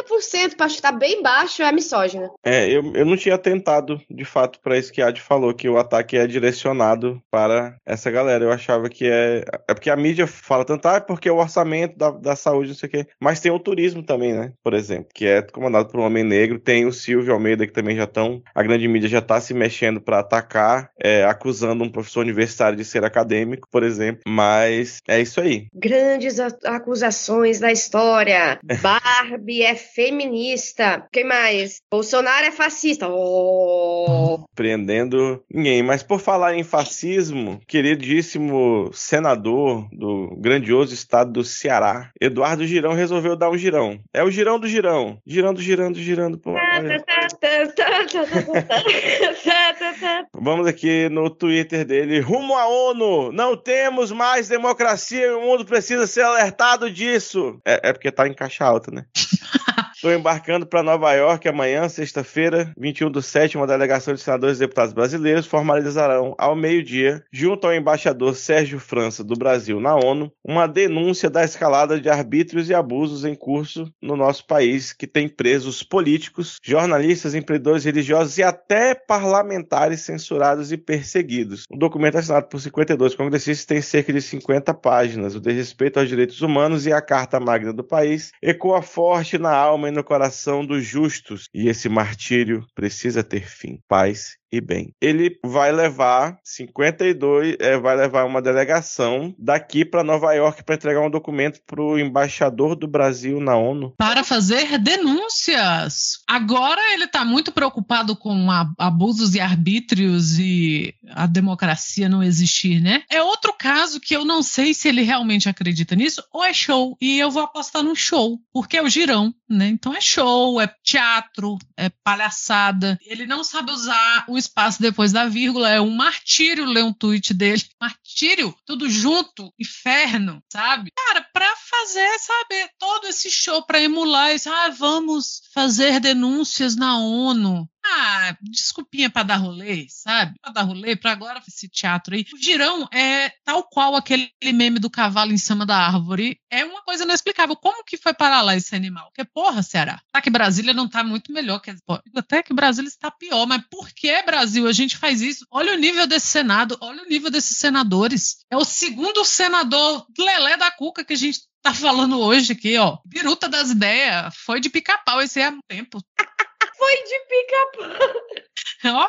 90%, para estar bem baixo, é misógina. É, eu, eu não tinha tentado, de fato, para isso que a Ad falou, que o ataque é direcionado para essa galera. Eu achava que é. É porque a mídia fala tanto, ah, é porque o orçamento da, da saúde, não sei o quê. Mas tem o turismo também, né? Por exemplo, que é comandado por um homem negro. Tem o Silvio Almeida, que também já estão. A grande mídia já está se mexendo para atacar, é, acusando um professor universitário de ser acadêmico, por exemplo. Mas é isso aí. Grandes acusações da história. Barbie é feminista. Quem mais? Bolsonaro é fascista. Oh. Prendendo ninguém. Mas por falar em fascismo, queridíssimo senador do grandioso estado do Ceará, Eduardo Girão, resolveu dar um girão. É o girão do girão. Girando, girando, girando. Pô, Vamos aqui no Twitter dele. Rumo à ONU! Não temos mais democracia e o mundo precisa ser alertado disso. É, é porque tá em caixa alta, né? Estou embarcando para Nova York amanhã, sexta-feira, 21 do 7, uma delegação de senadores e deputados brasileiros formalizarão ao meio-dia, junto ao embaixador Sérgio França do Brasil na ONU, uma denúncia da escalada de arbítrios e abusos em curso no nosso país, que tem presos políticos, jornalistas, empreendedores religiosos e até parlamentares censurados e perseguidos. O documento assinado por 52 congressistas tem cerca de 50 páginas. O desrespeito aos direitos humanos e a Carta Magna do país ecoa forte na alma no coração dos justos, e esse martírio precisa ter fim. Paz e bem. Ele vai levar 52, é, vai levar uma delegação daqui para Nova York para entregar um documento para o embaixador do Brasil na ONU. Para fazer denúncias. Agora ele está muito preocupado com abusos e arbítrios e a democracia não existir, né? É outro caso que eu não sei se ele realmente acredita nisso ou é show. E eu vou apostar no show, porque é o girão, né? Então é show, é teatro, é palhaçada. Ele não sabe usar o espaço depois da vírgula. É um martírio ler um tweet dele. Martírio, tudo junto, inferno, sabe? Cara, pra fazer, sabe, todo esse show pra emular isso, ah, vamos fazer denúncias na ONU. Ah, desculpinha para dar rolê, sabe? Para dar rolê, para agora esse teatro aí. O girão é tal qual aquele meme do cavalo em cima da árvore. É uma coisa inexplicável. Como que foi parar lá esse animal? Porque, porra, Ceará. Tá que Brasília não tá muito melhor. Que, até que Brasília está pior. Mas por que, Brasil, a gente faz isso? Olha o nível desse Senado, olha o nível desses senadores. É o segundo senador Lelé da Cuca que a gente tá falando hoje aqui, ó. Biruta das ideias. Foi de pica-pau esse há tempo. Foi de pica-pau. Ó.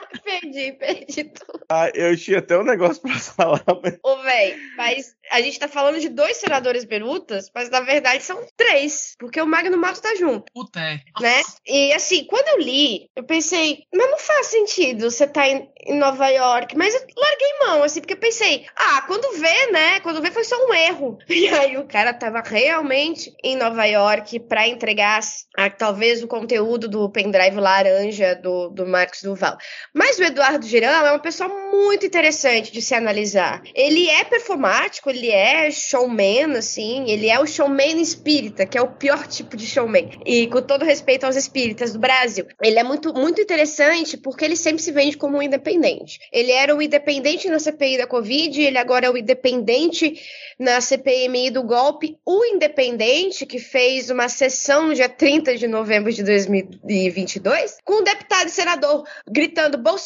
perdi, perdi tudo. Ah, eu tinha até um negócio pra falar, mas... Ô, véi, mas a gente tá falando de dois senadores berutas, mas na verdade são três, porque o Magno Matos tá junto. Puta, é. Né? E assim, quando eu li, eu pensei, mas não faz sentido você tá em, em Nova York. Mas eu larguei mão, assim, porque eu pensei, ah, quando vê, né? Quando vê foi só um erro. E aí o cara tava realmente em Nova York pra entregar a, talvez o conteúdo do pendrive laranja do, do Marcos Duval. Mas o Eduardo Girão é uma pessoa muito interessante de se analisar. Ele é performático, ele é showman, assim, ele é o showman espírita, que é o pior tipo de showman. E com todo respeito aos espíritas do Brasil, ele é muito, muito interessante porque ele sempre se vende como um independente. Ele era o independente na CPI da Covid, ele agora é o independente na CPMI do golpe, o independente que fez uma sessão no dia 30 de novembro de 2022, com o deputado e senador gritando: Bolsonaro,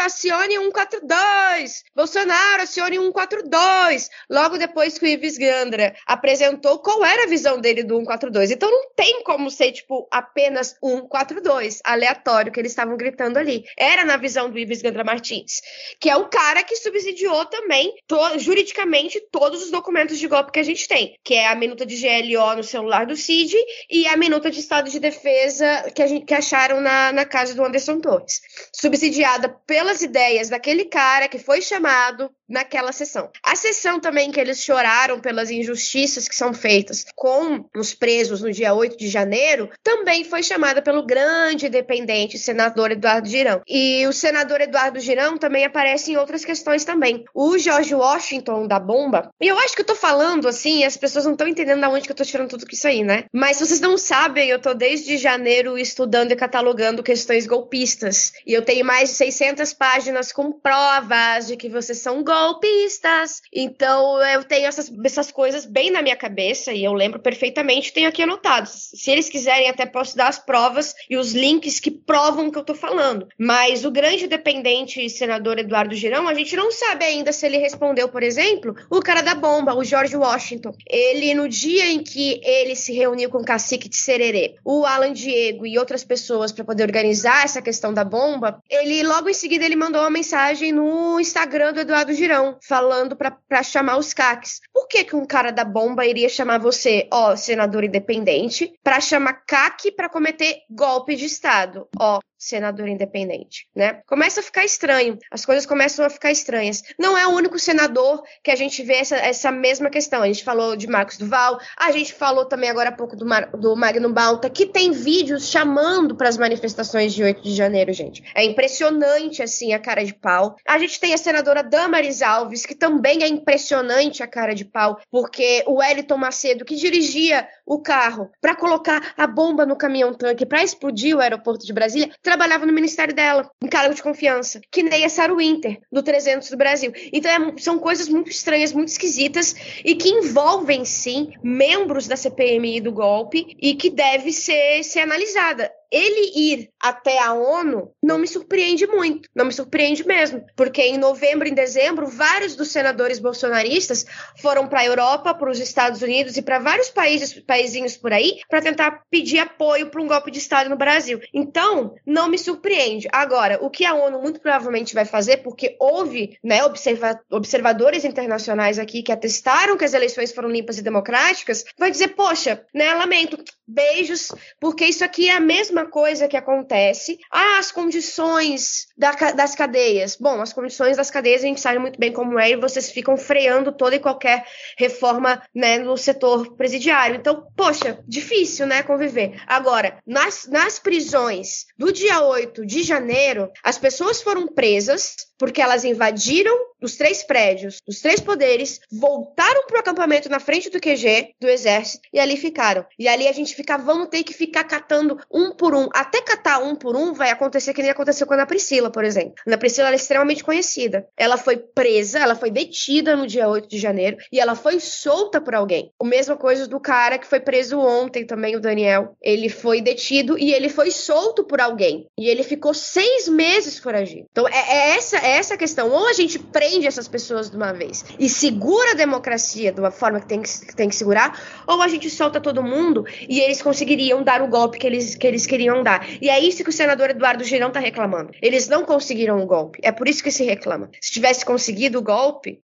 acione 142! Bolsonaro, acione 142! Logo depois que o Ives Gandra apresentou qual era a visão dele do 142. Então não tem como ser, tipo, apenas 142, aleatório, que eles estavam gritando ali. Era na visão do Ives Gandra Martins, que é o cara que subsidiou também, to juridicamente, todos os documentos de golpe que a gente tem, que é a minuta de GLO no celular do Cid e a minuta de estado de defesa que, a gente, que acharam na, na casa do Anderson Torres. Pelas ideias daquele cara que foi chamado naquela sessão. A sessão também que eles choraram pelas injustiças que são feitas com os presos no dia 8 de janeiro, também foi chamada pelo grande dependente senador Eduardo Girão. E o senador Eduardo Girão também aparece em outras questões também. O George Washington da bomba, e eu acho que eu tô falando assim, as pessoas não estão entendendo da onde que eu tô tirando tudo isso aí, né? Mas se vocês não sabem, eu tô desde janeiro estudando e catalogando questões golpistas. E eu tenho mais de 600 páginas com provas de que vocês são golpistas. Então eu tenho essas, essas coisas bem na minha cabeça e eu lembro perfeitamente, tenho aqui anotados. Se eles quiserem, até posso dar as provas e os links que provam o que eu tô falando. Mas o grande dependente senador Eduardo Girão, a gente não sabe ainda se ele respondeu, por exemplo, o cara da bomba, o George Washington. Ele, no dia em que ele se reuniu com o cacique de Sererê, o Alan Diego e outras pessoas para poder organizar essa questão da bomba, ele logo em seguida ele mandou uma mensagem no Instagram do Eduardo Girão, falando para chamar os CACs. Por que, que um cara da bomba iria chamar você, ó, senador independente, para chamar CAC para cometer golpe de Estado? Ó, senador independente, né? Começa a ficar estranho, as coisas começam a ficar estranhas. Não é o único senador que a gente vê essa, essa mesma questão. A gente falou de Marcos Duval, a gente falou também agora há pouco do, Mar, do Magno Balta, que tem vídeos chamando para as manifestações de 8 de janeiro, gente. É impressionante, assim, a cara de pau. A gente tem a senadora Damaris Alves, que também é impressionante a cara de pau, porque o Wellington Macedo, que dirigia o carro para colocar a bomba no caminhão-tanque para explodir o aeroporto de Brasília, trabalhava no ministério dela, em cargo de confiança, que nem a Sarah Winter, do 300 do Brasil. Então é, são coisas muito estranhas, muito esquisitas e que envolvem, sim, membros da CPMI do golpe e que deve ser, ser analisada ele ir até a ONU não me surpreende muito, não me surpreende mesmo, porque em novembro e dezembro vários dos senadores bolsonaristas foram para a Europa, para os Estados Unidos e para vários países, paizinhos por aí, para tentar pedir apoio para um golpe de Estado no Brasil. Então, não me surpreende. Agora, o que a ONU muito provavelmente vai fazer, porque houve, né, observa observadores internacionais aqui que atestaram que as eleições foram limpas e democráticas, vai dizer, poxa, né, lamento, beijos, porque isso aqui é a mesma mesma coisa que acontece. Ah, as condições da, das cadeias. Bom, as condições das cadeias a gente sabe muito bem como é e vocês ficam freando toda e qualquer reforma né, no setor presidiário. Então, poxa, difícil, né, conviver. Agora, nas, nas prisões do dia 8 de janeiro, as pessoas foram presas porque elas invadiram os três prédios, os três poderes, voltaram pro acampamento na frente do QG do exército e ali ficaram. E ali a gente fica, vamos ter que ficar catando um por um. Até catar um por um vai acontecer que nem aconteceu com a Ana Priscila, por exemplo. A Ana Priscila é extremamente conhecida. Ela foi presa, ela foi detida no dia 8 de janeiro e ela foi solta por alguém. O mesma coisa do cara que foi preso ontem também, o Daniel. Ele foi detido e ele foi solto por alguém. E ele ficou seis meses foragido. Então é, é essa é essa a questão. Ou a gente prende essas pessoas de uma vez e segura a democracia de uma forma que tem que, tem que segurar, ou a gente solta todo mundo e eles conseguiriam dar o golpe que eles, que eles queriam dar. E é isso que o senador Eduardo Girão está reclamando. Eles não conseguiram o golpe. É por isso que se reclama. Se tivesse conseguido o golpe,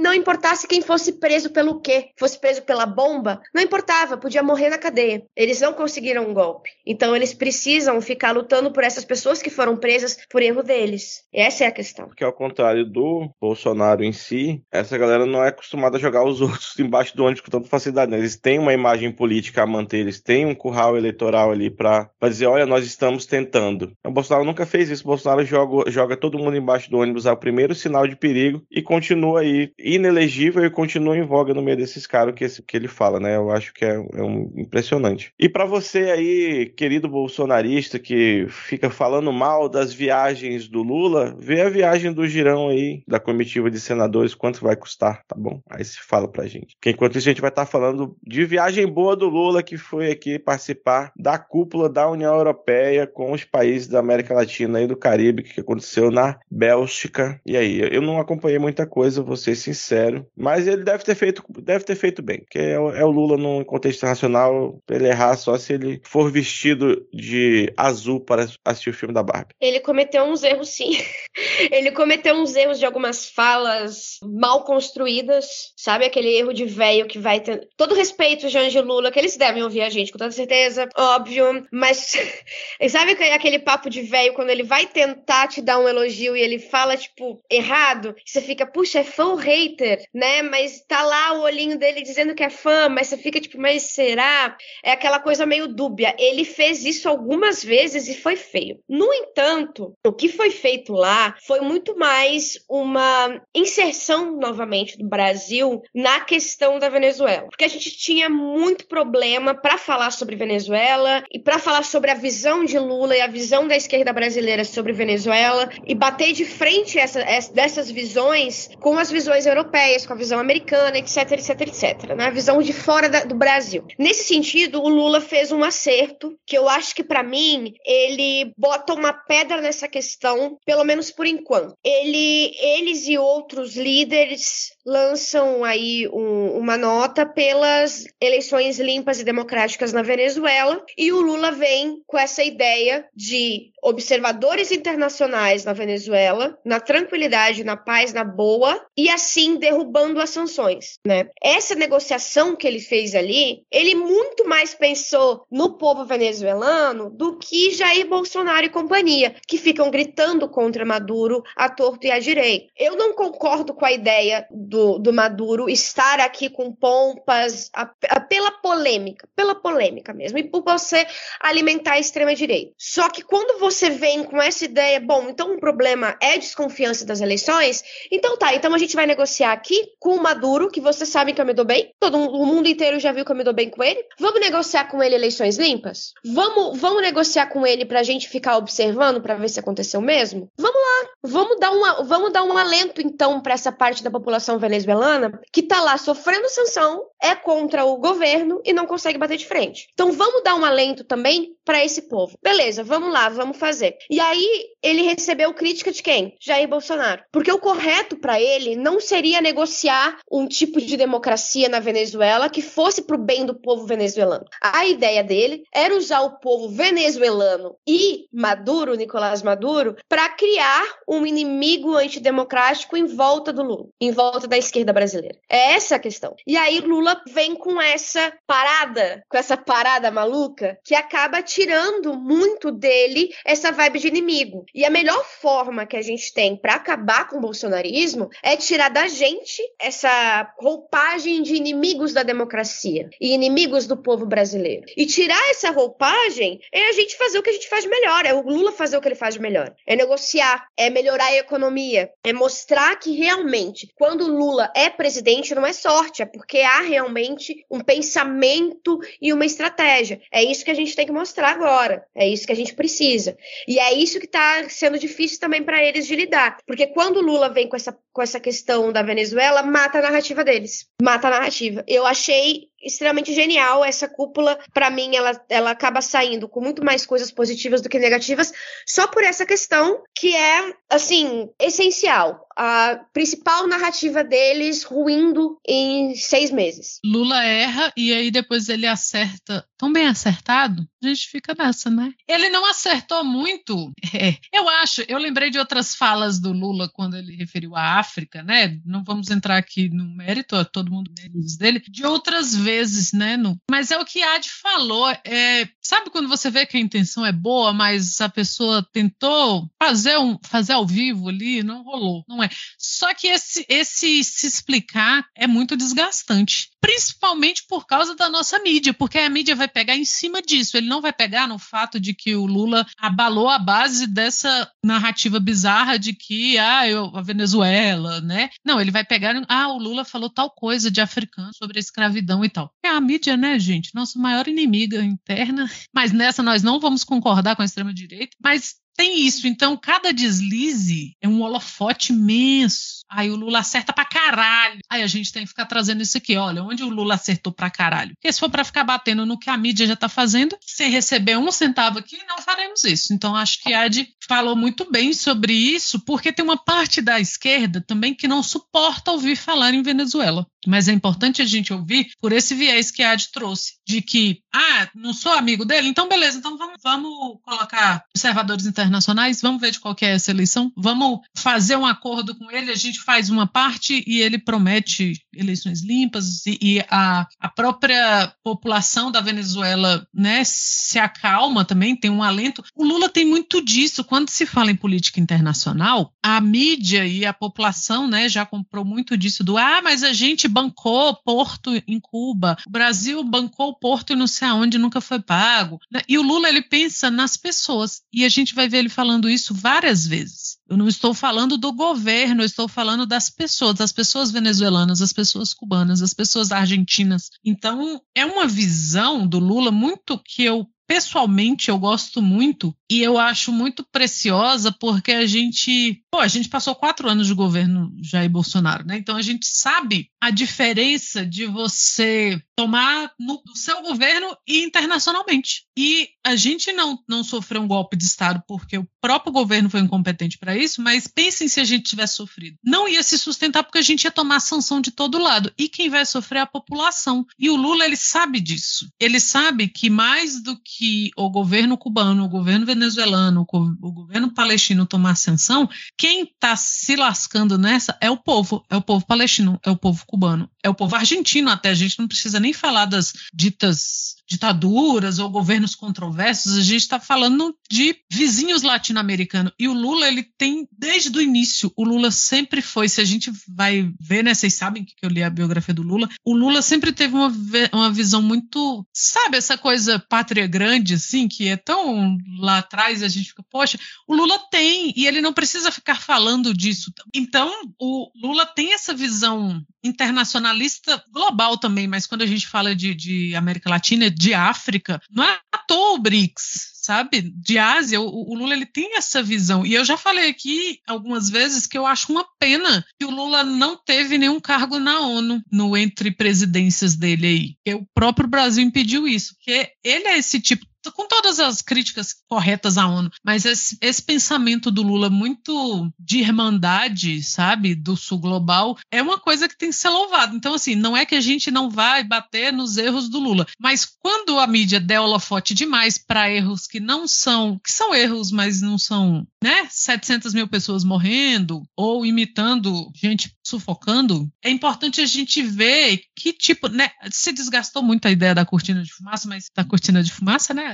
não importasse quem fosse preso pelo quê, fosse preso pela bomba, não importava, podia morrer na cadeia. Eles não conseguiram o golpe. Então eles precisam ficar lutando por essas pessoas que foram presas por erro deles. Essa é a questão que ao contrário do Bolsonaro em si, essa galera não é acostumada a jogar os outros embaixo do ônibus com tanta facilidade. Né? Eles têm uma imagem política a manter, eles têm um curral eleitoral ali para dizer, olha, nós estamos tentando. O Bolsonaro nunca fez isso. O Bolsonaro joga, joga todo mundo embaixo do ônibus ao primeiro sinal de perigo e continua aí inelegível e continua em voga no meio desses caras que, que ele fala, né? Eu acho que é, é um, impressionante. E para você aí, querido bolsonarista, que fica falando mal das viagens do Lula, vê a viagem do girão aí, da comitiva de senadores, quanto vai custar, tá bom? Aí se fala pra gente. Porque enquanto isso a gente vai estar tá falando de viagem boa do Lula, que foi aqui participar da cúpula da União Europeia com os países da América Latina e do Caribe, que aconteceu na Bélgica. E aí, eu não acompanhei muita coisa, vou ser sincero, mas ele deve ter feito, deve ter feito bem, porque é, é o Lula no contexto internacional, ele errar só se ele for vestido de azul para assistir o filme da Barbie. Ele cometeu uns erros sim. ele cometeu uns erros de algumas umas falas mal construídas, sabe? Aquele erro de velho que vai ter. Todo respeito, Jange Lula, que eles devem ouvir a gente, com toda certeza, óbvio. Mas sabe aquele papo de velho quando ele vai tentar te dar um elogio e ele fala, tipo, errado? Você fica, puxa, é fã ou hater, né? Mas tá lá o olhinho dele dizendo que é fã, mas você fica, tipo, mas será? É aquela coisa meio dúbia. Ele fez isso algumas vezes e foi feio. No entanto, o que foi feito lá foi muito mais uma inserção novamente do Brasil na questão da Venezuela. Porque a gente tinha muito problema para falar sobre Venezuela e para falar sobre a visão de Lula e a visão da esquerda brasileira sobre Venezuela e bater de frente essa, essa, dessas visões com as visões europeias, com a visão americana, etc, etc, etc. Né? A visão de fora da, do Brasil. Nesse sentido, o Lula fez um acerto que eu acho que para mim ele bota uma pedra nessa questão, pelo menos por enquanto. Ele, eles e outros líderes lançam aí um, uma nota pelas eleições limpas e democráticas na Venezuela e o Lula vem com essa ideia de observadores internacionais na Venezuela, na tranquilidade, na paz, na boa, e assim derrubando as sanções, né? Essa negociação que ele fez ali, ele muito mais pensou no povo venezuelano do que Jair Bolsonaro e companhia, que ficam gritando contra Maduro à torto e à direita. Eu não concordo com a ideia do, do Maduro estar aqui com pompas a, a, pela polêmica, pela polêmica mesmo, e por você alimentar a extrema direita. Só que quando você você vem com essa ideia, bom, então o problema é desconfiança das eleições, então tá, então a gente vai negociar aqui com o Maduro, que você sabe que eu me dou bem, todo o mundo inteiro já viu que eu me dou bem com ele. Vamos negociar com ele eleições limpas? Vamos, vamos negociar com ele pra gente ficar observando para ver se aconteceu mesmo? Vamos lá, vamos dar, uma, vamos dar um alento então para essa parte da população venezuelana que tá lá sofrendo sanção, é contra o governo e não consegue bater de frente. Então vamos dar um alento também para esse povo. Beleza, vamos lá, vamos fazer. E aí ele recebeu crítica de quem? Jair Bolsonaro. Porque o correto para ele não seria negociar um tipo de democracia na Venezuela que fosse pro bem do povo venezuelano. A ideia dele era usar o povo venezuelano e Maduro, Nicolás Maduro, para criar um inimigo antidemocrático em volta do Lula, em volta da esquerda brasileira. É essa a questão. E aí Lula vem com essa parada, com essa parada maluca que acaba tirando muito dele essa vibe de inimigo. E a melhor forma que a gente tem para acabar com o bolsonarismo é tirar da gente essa roupagem de inimigos da democracia e inimigos do povo brasileiro. E tirar essa roupagem é a gente fazer o que a gente faz melhor, é o Lula fazer o que ele faz melhor. É negociar, é melhorar a economia, é mostrar que realmente, quando o Lula é presidente, não é sorte, é porque há realmente um pensamento e uma estratégia. É isso que a gente tem que mostrar agora. É isso que a gente precisa. E é isso que está sendo difícil também para eles de lidar. Porque quando o Lula vem com essa, com essa questão da Venezuela, mata a narrativa deles. Mata a narrativa. Eu achei extremamente genial. Essa cúpula, para mim, ela, ela acaba saindo com muito mais coisas positivas do que negativas, só por essa questão que é, assim, essencial. A principal narrativa deles ruindo em seis meses. Lula erra e aí depois ele acerta tão bem acertado, a gente fica nessa, né? Ele não acertou muito. É, eu acho, eu lembrei de outras falas do Lula quando ele referiu à África, né? Não vamos entrar aqui no mérito, todo mundo méritos dele, de outras vezes, né? No, mas é o que Ad falou. É, sabe quando você vê que a intenção é boa, mas a pessoa tentou fazer, um, fazer ao vivo ali, não rolou, não é? Só que esse, esse se explicar é muito desgastante, principalmente por causa da nossa mídia, porque a mídia vai pegar em cima disso. Ele não vai pegar no fato de que o Lula abalou a base dessa narrativa bizarra de que ah, eu, a Venezuela, né? Não, ele vai pegar, ah, o Lula falou tal coisa de africano sobre a escravidão e tal. É a mídia, né, gente? Nossa maior inimiga interna. Mas nessa nós não vamos concordar com a extrema direita, mas tem isso. Então, cada deslize é um holofote imenso. Aí o Lula acerta pra caralho. Aí a gente tem que ficar trazendo isso aqui. Olha, onde o Lula acertou pra caralho. Porque se for pra ficar batendo no que a mídia já tá fazendo, sem receber um centavo aqui, não faremos isso. Então, acho que a Adi falou muito bem sobre isso, porque tem uma parte da esquerda também que não suporta ouvir falar em Venezuela. Mas é importante a gente ouvir por esse viés que a Ad trouxe, de que, ah, não sou amigo dele, então beleza, então vamos, vamos colocar observadores internacionais, vamos ver de qual é essa eleição, vamos fazer um acordo com ele, a gente faz uma parte e ele promete eleições limpas e, e a, a própria população da Venezuela né, se acalma também, tem um alento. O Lula tem muito disso. Quando se fala em política internacional, a mídia e a população né, já comprou muito disso do ah, mas a gente bancou Porto em Cuba, o Brasil bancou Porto e não sei aonde nunca foi pago. E o Lula ele pensa nas pessoas e a gente vai ver ele falando isso várias vezes. Eu não estou falando do governo, eu estou falando das pessoas, das pessoas venezuelanas, das pessoas cubanas, das pessoas argentinas. Então, é uma visão do Lula muito que eu pessoalmente eu gosto muito e eu acho muito preciosa porque a gente, pô, a gente passou quatro anos de governo Jair Bolsonaro, né? Então a gente sabe a diferença de você tomar no, no seu governo e internacionalmente. E a gente não, não sofreu um golpe de Estado porque o próprio governo foi incompetente para isso, mas pensem se a gente tivesse sofrido. Não ia se sustentar porque a gente ia tomar sanção de todo lado. E quem vai sofrer é a população. E o Lula, ele sabe disso. Ele sabe que mais do que o governo cubano, o governo venezuelano, o governo palestino tomar sanção, quem está se lascando nessa é o povo, é o povo palestino, é o povo cubano, é o povo argentino até, a gente não precisa nem falar das ditas ditaduras ou governos controversos, a gente está falando de vizinhos latino-americanos. E o Lula, ele tem, desde o início, o Lula sempre foi, se a gente vai ver, né, vocês sabem que eu li a biografia do Lula, o Lula sempre teve uma, uma visão muito, sabe, essa coisa pátria grande, assim, que é tão lá atrás, a gente fica, poxa, o Lula tem, e ele não precisa ficar falando disso. Então, o Lula tem essa visão internacionalista global também, mas quando a gente fala de, de América Latina, de África, não é à toa o BRICS, sabe? De Ásia, o, o, Lula ele tem essa visão. E eu já falei aqui algumas vezes que eu acho uma pena que o Lula não teve nenhum cargo na ONU no entre presidências dele aí. Porque o próprio Brasil impediu isso, porque ele é esse tipo com todas as críticas corretas à ONU, mas esse, esse, pensamento do Lula muito de irmandade, sabe, do sul global, é uma coisa que tem que ser louvada. Então, assim, não é que a gente não vai bater nos erros do Lula, mas quando a mídia der holofote demais para erros que não são, que são erros, mas não são, né, 700 mil pessoas morrendo ou imitando gente sufocando, é importante a gente ver que tipo, né, se desgastou muito a ideia da cortina de fumaça, mas da cortina de fumaça, né,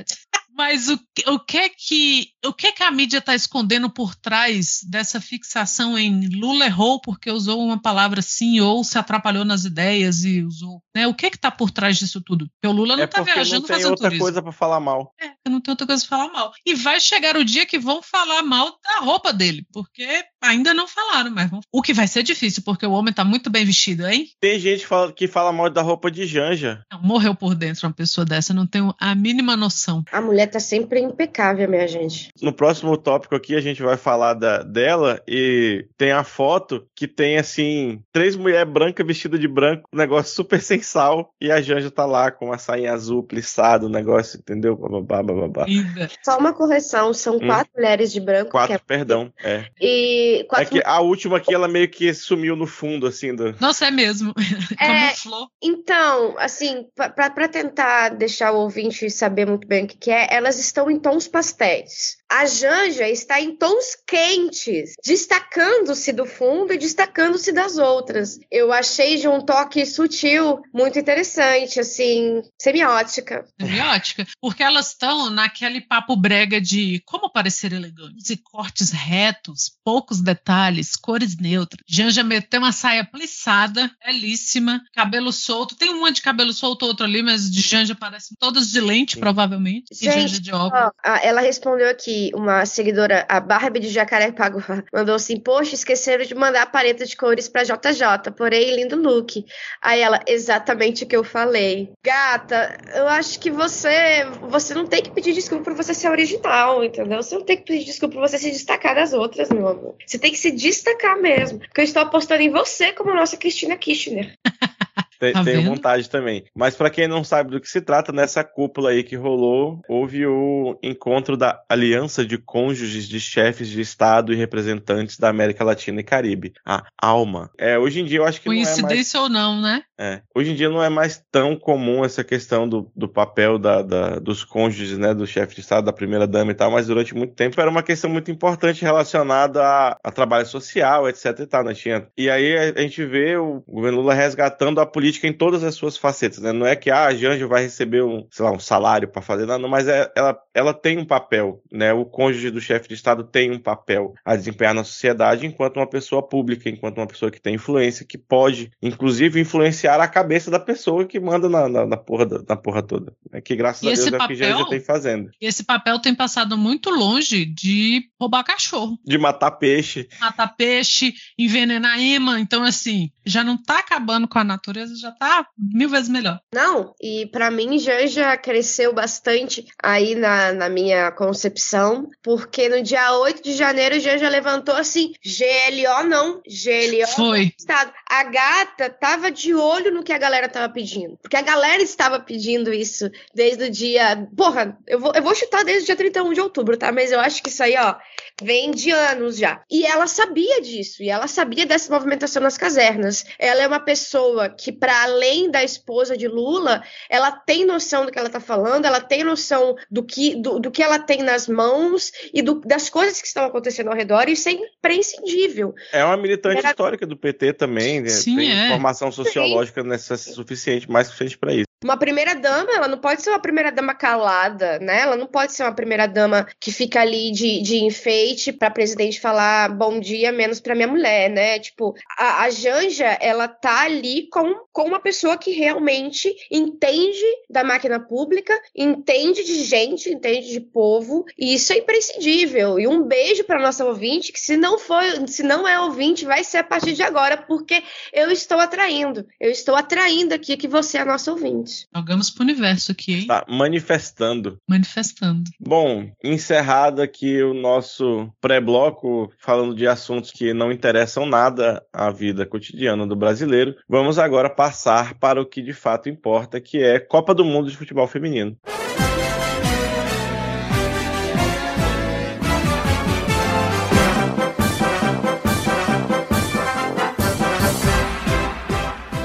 mas o, o que é que o que é que a mídia está escondendo por trás dessa fixação em Lula errou porque usou uma palavra sim ou se atrapalhou nas ideias e usou, né? O que é que está por trás disso tudo? Porque o Lula não está é viajando não tem fazendo outra turismo. coisa para falar mal. É, não tem outra coisa para falar mal. E vai chegar o dia que vão falar mal da roupa dele, porque ainda não falaram, mas o que vai ser difícil porque o homem está muito bem vestido, hein? Tem gente que fala, que fala mal da roupa de Janja. Não, morreu por dentro uma pessoa dessa, não tenho a mínima noção. A mulher tá sempre impecável, minha gente. No próximo tópico aqui a gente vai falar da, dela e tem a foto que tem assim três mulheres brancas vestidas de branco, um negócio super sensal e a Janja tá lá com uma sainha azul plissada, o um negócio, entendeu? Babá, babá. Só uma correção, são hum. quatro mulheres de branco. Quatro, é... perdão, é. E é que a última aqui ela meio que sumiu no fundo assim do. Nossa, é mesmo. É, então, assim, para tentar deixar o ouvinte saber muito bem o que, que é, elas estão em tons pastéis. A Janja está em tons quentes, destacando-se do fundo e destacando-se das outras. Eu achei de um toque sutil, muito interessante, assim, semiótica. Semiótica, porque elas estão naquele papo brega de como parecer elegante, e cortes retos, poucos detalhes, cores neutras. Janja meteu uma saia plissada, belíssima, cabelo solto. Tem uma de cabelo solto, outra ali, mas de Janja parece todas de lente, Sim. provavelmente. Gente, de óculos. Ó, ela respondeu aqui, uma seguidora, a Barbie de Jacarepaguá, mandou assim: Poxa, esqueceram de mandar a paleta de cores pra JJ, porém, lindo look. Aí ela, exatamente o que eu falei. Gata, eu acho que você você não tem que pedir desculpa por você ser original, entendeu? Você não tem que pedir desculpa por você se destacar das outras, meu amor. Você tem que se destacar mesmo. Porque eu estou apostando em você como nossa Cristina Kirchner. Tem, Tá tenho vendo? vontade também. Mas pra quem não sabe do que se trata, nessa cúpula aí que rolou, houve o encontro da Aliança de Cônjuges de Chefes de Estado e Representantes da América Latina e Caribe, a ALMA. É, hoje em dia eu acho que não é mais Coincidência ou não, né? É. Hoje em dia não é mais tão comum essa questão do, do papel da, da- dos cônjuges, né, do chefe de Estado, da primeira dama e tal, mas durante muito tempo era uma questão muito importante relacionada a, a trabalho social, etc e tal, né, tinha. E aí a, gente vê o governo Lula resgatando a política em todas as suas facetas, né, não é que ah, a Janja vai receber um, sei lá, um salário para fazer nada, mas é, ela, ela tem um papel, né, o cônjuge do chefe de Estado tem um papel a desempenhar na sociedade enquanto uma pessoa pública, enquanto uma pessoa que tem influência, que pode, inclusive, influenciar a cabeça da pessoa que manda na, na, na porra, da- na porra toda. É que graças E a Deus esse é o que papel- Janja tem fazendo. E esse papel tem passado muito longe de roubar cachorro, De matar peixe. matar peixe, envenenar imã. Então, assim, já não tá acabando com a natureza, já tá mil vezes melhor. Não, e pra mim Janja cresceu bastante aí na, na minha concepção, porque no dia 8 de janeiro Janja levantou assim, GLO não, GLO Foi. Estado. A gata tava de olho no que a galera tava pedindo. Porque a galera estava pedindo isso desde o dia. Porra, eu vou, eu vou chutar desde o dia 31 de outubro, tá? Mas eu acho que isso aí, ó, vem de anos já. E ela sabia disso. E ela sabia dessa movimentação nas casernas. Ela é uma pessoa que, para além da esposa de Lula, ela tem noção do que ela tá falando, ela tem noção do que, do, do que ela tem nas mãos e do- das coisas que estão acontecendo ao redor. E isso é imprescindível. É uma militante Era- histórica do PT também, né? Sim, tem é. formação sociológica nessa suficiente, mais suficiente para isso. Uma primeira dama, ela não pode ser uma primeira dama calada, né? Ela não pode ser uma primeira dama que fica ali de, de enfeite pra presidente falar bom dia menos pra minha mulher, né? Tipo, a, a Janja, ela tá ali com, com uma pessoa que realmente entende da máquina pública, entende de gente, entende de povo, e isso é imprescindível. E um beijo pra nossa ouvinte, que se não for, se não é ouvinte, vai ser a partir de agora, porque eu estou atraindo. Eu estou atraindo aqui que você é a nossa ouvinte. Jogamos pro universo aqui, hein? Tá manifestando. Manifestando. Bom, encerrado aqui o nosso pré-bloco, falando de assuntos que não interessam nada à vida cotidiana do brasileiro, vamos agora passar para o que de fato importa, que é Copa do Mundo de Futebol Feminino. O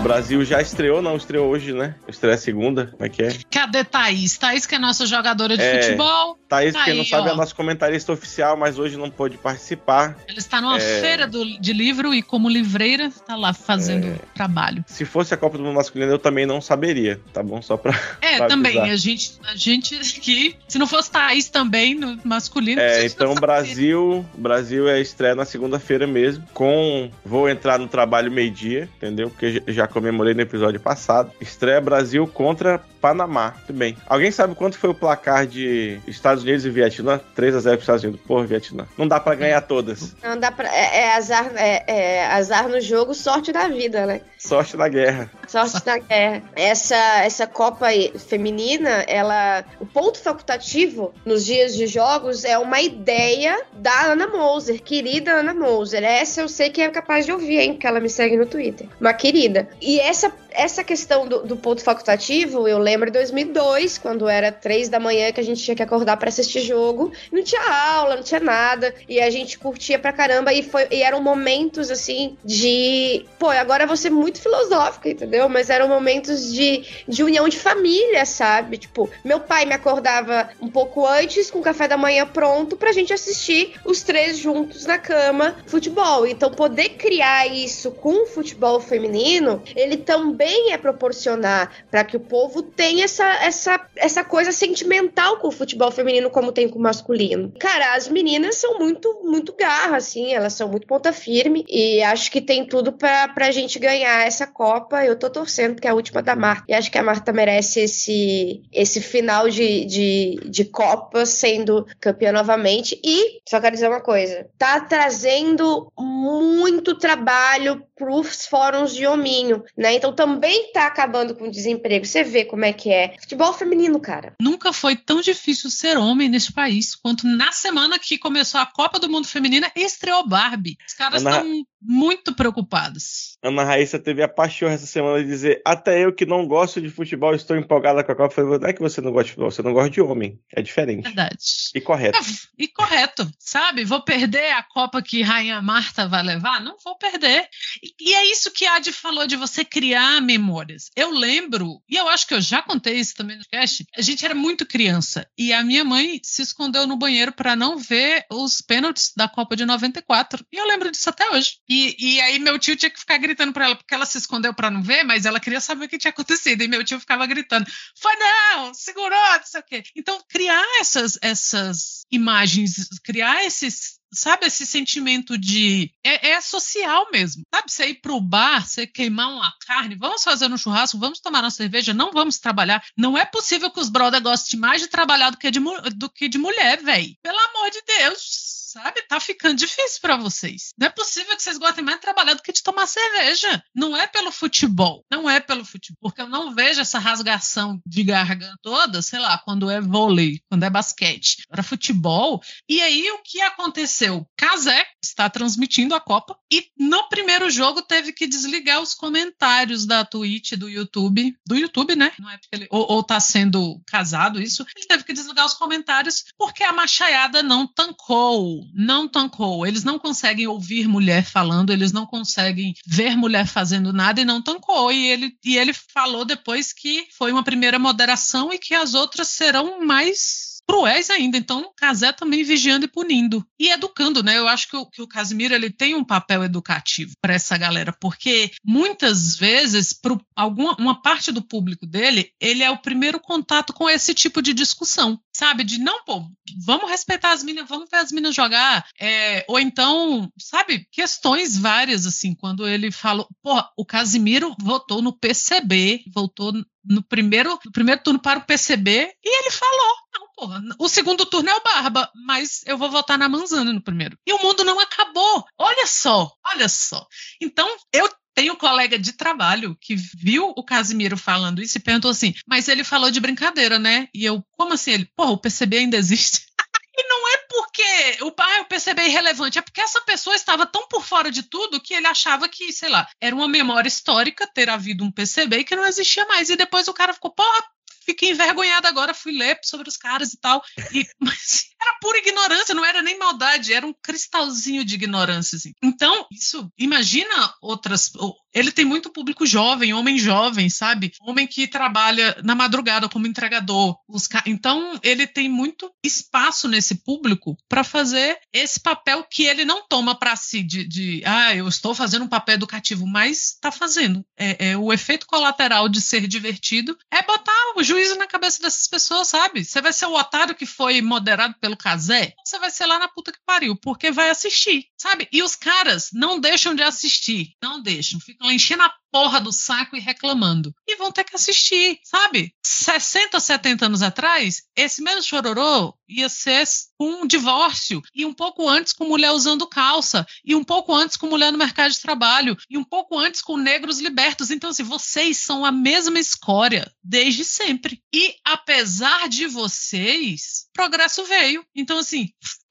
Brasil já estreou, não estreou hoje, né? Estreia segunda, como é que é? Cadê Thaís? Thaís, que é nossa jogadora de É. futebol. Thaís, Tá quem não aí, sabe, ó. é nosso comentarista oficial, mas hoje não pôde participar. Ela está numa É. feira do- de livro e, como livreira, está lá fazendo É. trabalho. Se fosse a Copa do Mundo masculino, eu também não saberia, tá bom? Só pra. É, Pra também. A gente, a gente aqui, se não fosse Thaís também, no masculino. É, então não. Brasil, Brasil é estreia na segunda-feira mesmo, com vou entrar no trabalho meio-dia, entendeu? Porque já- já comemorei no episódio passado. Estreia Brasil contra Panamá. Muito bem. Alguém sabe quanto foi o placar de Estados Unidos e Vietnã? 3 a 0 para Estados Unidos. Porra, Vietnã. Não dá pra ganhar todas. Não dá pra, é, é azar, é, é azar no jogo, sorte da vida, né? Sorte na guerra. Sorte na guerra. Essa, essa Copa feminina, ela. O ponto facultativo nos dias de jogos é uma ideia da Ana Moser, querida Ana Moser. Essa eu sei que é capaz de ouvir, hein? Porque ela me segue no Twitter. Uma querida. E essa, essa questão do, do ponto facultativo, eu lembro de 2002, quando era três da manhã que a gente tinha que acordar pra assistir jogo. Não tinha aula, não tinha nada. E a gente curtia pra caramba. E, foi, e eram momentos assim de. Pô, agora eu vou ser muito filosófica, entendeu? Mas eram momentos de, de união de família, sabe? Tipo, meu pai me acordava um pouco antes, com o café da manhã pronto, pra gente assistir os três juntos na cama futebol. Então, poder criar isso com o futebol feminino, ele também é proporcionar para que o povo tenha essa, essa, essa coisa sentimental com o futebol feminino, como tem com o masculino. Cara, as meninas são muito, muito garra, assim, elas são muito ponta firme e acho que tem tudo pra, pra gente ganhar essa Copa. Eu tô torcendo porque é a última da Marta. E acho que a Marta merece esse, esse final de, de, de Copa sendo campeã novamente. E, só quero dizer uma coisa: tá trazendo muito trabalho pros fóruns de hominho, né? Então também tá acabando com o desemprego. Você vê como é que é. Futebol feminino, cara. Nunca foi tão difícil ser homem neste país quanto na semana que começou a Copa do Mundo Feminina e estreou Barbie. Os caras estão muito preocupadas. Ana Raíssa teve a paixão essa semana de dizer: Até eu que não gosto de futebol estou empolgada com a Copa. Eu falei: Não é que você não gosta de futebol, você não gosta de homem. É diferente. Verdade. E correto. É, e correto, sabe? Vou perder a Copa que Rainha Marta vai levar? Não vou perder. E, e é isso que a Adi falou de você criar memórias. Eu lembro, e eu acho que eu já contei isso também no cast, a gente era muito criança e a minha mãe se escondeu no banheiro para não ver os pênaltis da Copa de 94. E eu lembro disso até hoje. E, e aí meu tio tinha que ficar gritando para ela, porque ela se escondeu para não ver, mas ela queria saber o que tinha acontecido. E meu tio ficava gritando: foi não, segurou, não sei o quê. Então, criar essas, essas imagens, criar esses sabe, esse sentimento de. É, é, social mesmo. Sabe, você ir pro bar, você queimar uma carne, vamos fazer um churrasco, vamos tomar uma cerveja, não vamos trabalhar. Não é possível que os brothers gostem mais de trabalhar do que de, do que de mulher, velho. Pelo amor de Deus sabe? Tá ficando difícil para vocês. Não é possível que vocês gostem mais de trabalhar do que de tomar cerveja. Não é pelo futebol. Não é pelo futebol. Porque eu não vejo essa rasgação de garganta toda, sei lá, quando é vôlei, quando é basquete. Era futebol. E aí o que aconteceu? Casé está transmitindo a Copa e no primeiro jogo teve que desligar os comentários da Twitch, do YouTube. Do YouTube, né? Não é porque ele, ou, ou tá sendo casado isso. Ele teve que desligar os comentários porque a machaiada não tancou não tancou. Eles não conseguem ouvir mulher falando, eles não conseguem ver mulher fazendo nada e não tancou. E ele, e ele falou depois que foi uma primeira moderação e que as outras serão mais cruéis ainda. Então, Casé também vigiando e punindo. E educando, né? Eu acho que o, que o Casimiro ele tem um papel educativo para essa galera, porque muitas vezes, para alguma uma parte do público dele, ele é o primeiro contato com esse tipo de discussão. Sabe? De não, pô, vamos respeitar as minas, vamos ver as minas jogar. É, ou então, sabe, questões várias, assim, quando ele falou, pô, o Casimiro votou no PCB, votou no primeiro, no primeiro turno para o PCB e ele falou: porra, o segundo turno é o Barba, mas eu vou votar na Manzana no primeiro. E o mundo não acabou. Olha só, olha só. Então, eu tenho um colega de trabalho que viu o Casimiro falando isso e perguntou assim: mas ele falou de brincadeira, né? E eu, como assim? Ele, porra, o PCB ainda existe. E não é porque o pai, eu percebi irrelevante, é porque essa pessoa estava tão por fora de tudo que ele achava que, sei lá, era uma memória histórica ter havido um PCB que não existia mais. E depois o cara ficou, porra, fiquei envergonhada agora, fui ler sobre os caras e tal. E, mas era pura ignorância, não era nem maldade, era um cristalzinho de ignorância. Assim. Então, isso, imagina outras. Ele tem muito público jovem, homem jovem, sabe? Homem que trabalha na madrugada como entregador. Então, ele tem muito espaço nesse público para fazer esse papel que ele não toma para si de, de, ah, eu estou fazendo um papel educativo, mas está fazendo. É, é, o efeito colateral de ser divertido é botar o juízo na cabeça dessas pessoas, sabe? Você vai ser o otário que foi moderado pelo casé, você vai ser lá na puta que pariu, porque vai assistir, sabe? E os caras não deixam de assistir, não deixam, ficam enchendo a porra do saco e reclamando. E vão ter que assistir, sabe? 60, 70 anos atrás, esse mesmo chororô ia ser um divórcio, e um pouco antes com mulher usando calça, e um pouco antes com mulher no mercado de trabalho, e um pouco antes com negros libertos. Então, assim, vocês são a mesma escória desde sempre. E apesar de vocês, progresso veio. Então, assim,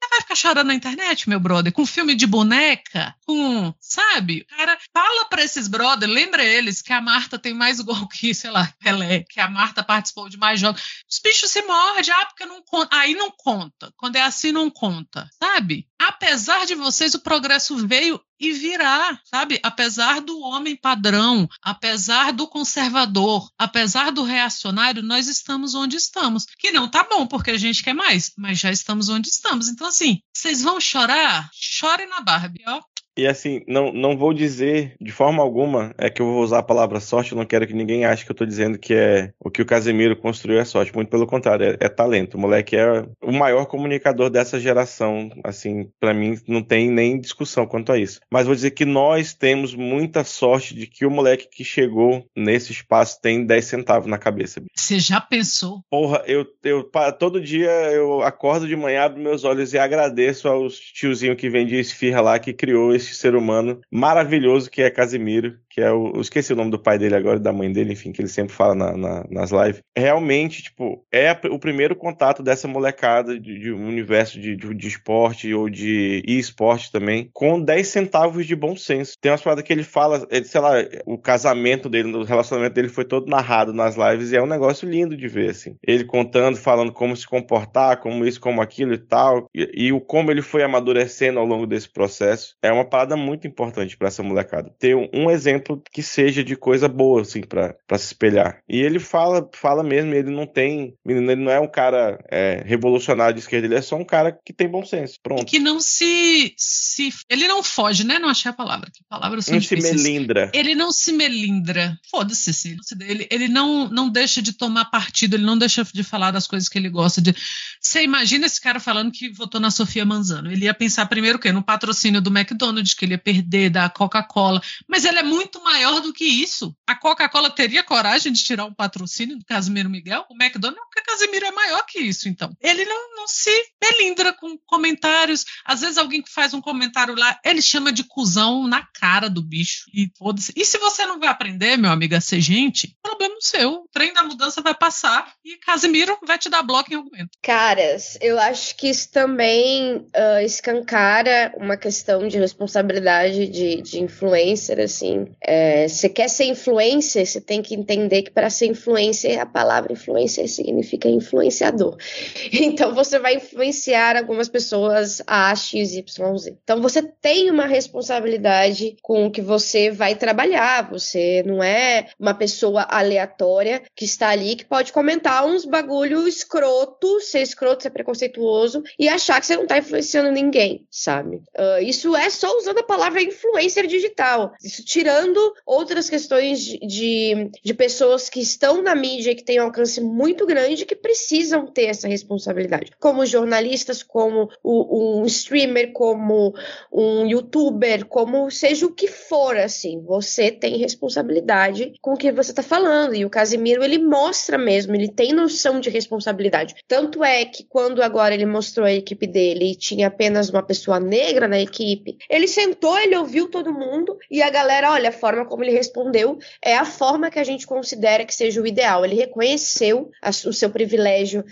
vai ficar chorando na internet, meu brother, com filme de boneca, com, sabe? Cara, fala pra esses brothers, lembra eles que a Marta tem mais gol que, sei lá, Pelé, que a Marta participou de mais jogos. Os bichos se mordem, ah, porque não conta. Aí não conta. Quando é assim, não conta, sabe? Apesar de vocês, o progresso veio e virá, sabe? Apesar do homem padrão, apesar do conservador, apesar do reacionário, nós estamos onde estamos. Que não tá bom, porque a gente quer mais, mas já estamos onde estamos. Então, assim, vocês vão chorar? Chore na Barbie, ó. E assim, não, não vou dizer de forma alguma é que eu vou usar a palavra sorte, eu não quero que ninguém ache que eu tô dizendo que é o que o Casemiro construiu é sorte, muito pelo contrário, é, é talento. O moleque é o maior comunicador dessa geração, assim, para mim não tem nem discussão quanto a isso. Mas vou dizer que nós temos muita sorte de que o moleque que chegou nesse espaço tem 10 centavos na cabeça. Você já pensou? Porra, eu, eu todo dia eu acordo de manhã, abro meus olhos e agradeço aos tiozinho que vende esfirra lá que criou esse ser humano maravilhoso que é Casimiro, que é o. Eu esqueci o nome do pai dele agora e da mãe dele, enfim, que ele sempre fala na, na, nas lives. Realmente, tipo, é o primeiro contato dessa molecada de, de um universo de, de, de, esporte ou de e-esporte também, com 10 centavos de bom senso. Tem umas paradas que ele fala, ele, sei lá, o casamento dele, o relacionamento dele foi todo narrado nas lives e é um negócio lindo de ver, assim. Ele contando, falando como se comportar, como isso, como aquilo e tal, e, e o como ele foi amadurecendo ao longo desse processo. É uma parada muito importante para essa molecada. Ter um, um, exemplo que seja de coisa boa, assim, para se espelhar. E ele fala, fala mesmo, ele não tem, ele não é um cara é, revolucionário de esquerda, ele é só um cara que tem bom senso. Pronto. E que não se, se. Ele não foge, né? Não achei a palavra. Que palavras são não se melindra. Ele não se melindra. Foda-se, sim. Ele, ele não, não deixa de tomar partido, ele não deixa de falar das coisas que ele gosta de. Você imagina esse cara falando que votou na Sofia Manzano. Ele ia pensar primeiro o quê? No patrocínio do McDonald's, que ele ia perder, da Coca-Cola. Mas ele é muito maior do que isso. A Coca-Cola teria coragem de tirar um patrocínio do Casimiro Miguel? O McDonald's, porque Casimiro é maior que isso, então. Ele não, não se melindra com comentários. Às vezes alguém que faz um comentário lá, ele chama de cuzão na cara do bicho. E foda-se. E se você não vai aprender, meu amigo, a ser gente, problema seu. O trem da mudança vai passar e Casimiro vai te dar bloco em algum momento. Caras, eu acho que isso também uh, escancara uma questão de responsabilidade de, de influencer, assim. É, você quer ser influencer, você tem que entender que para ser influencer, a palavra influencer significa influenciador. Então você vai influenciar algumas pessoas a X, Y, Z. Então você tem uma responsabilidade com o que você vai trabalhar. Você não é uma pessoa aleatória que está ali que pode comentar uns bagulho escroto, ser escroto, ser preconceituoso e achar que você não está influenciando ninguém, sabe? Uh, isso é só usando a palavra influencer digital. Isso tirando outras questões de, de, de pessoas que estão na mídia que têm um alcance muito grande que precisam ter essa responsabilidade. Como jornalistas, como o, um streamer, como um youtuber, como seja o que for, assim. Você tem responsabilidade com o que você está falando. E o Casimiro, ele mostra mesmo, ele tem noção de responsabilidade. Tanto é que quando agora ele mostrou a equipe dele e tinha apenas uma pessoa negra na equipe, ele sentou, ele ouviu todo mundo e a galera, olha, forma como ele respondeu é a forma que a gente considera que seja o ideal. Ele reconheceu a, o seu privilégio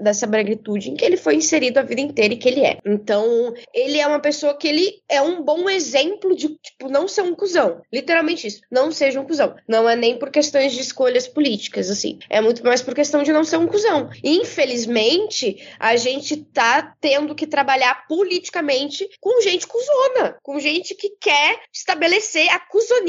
dessa branquitude em que ele foi inserido a vida inteira e que ele é. Então, ele é uma pessoa que ele é um bom exemplo de, tipo, não ser um cuzão. Literalmente isso. Não seja um cuzão. Não é nem por questões de escolhas políticas, assim. É muito mais por questão de não ser um cuzão. Infelizmente, a gente tá tendo que trabalhar politicamente com gente cuzona, com gente que quer estabelecer a cuzonice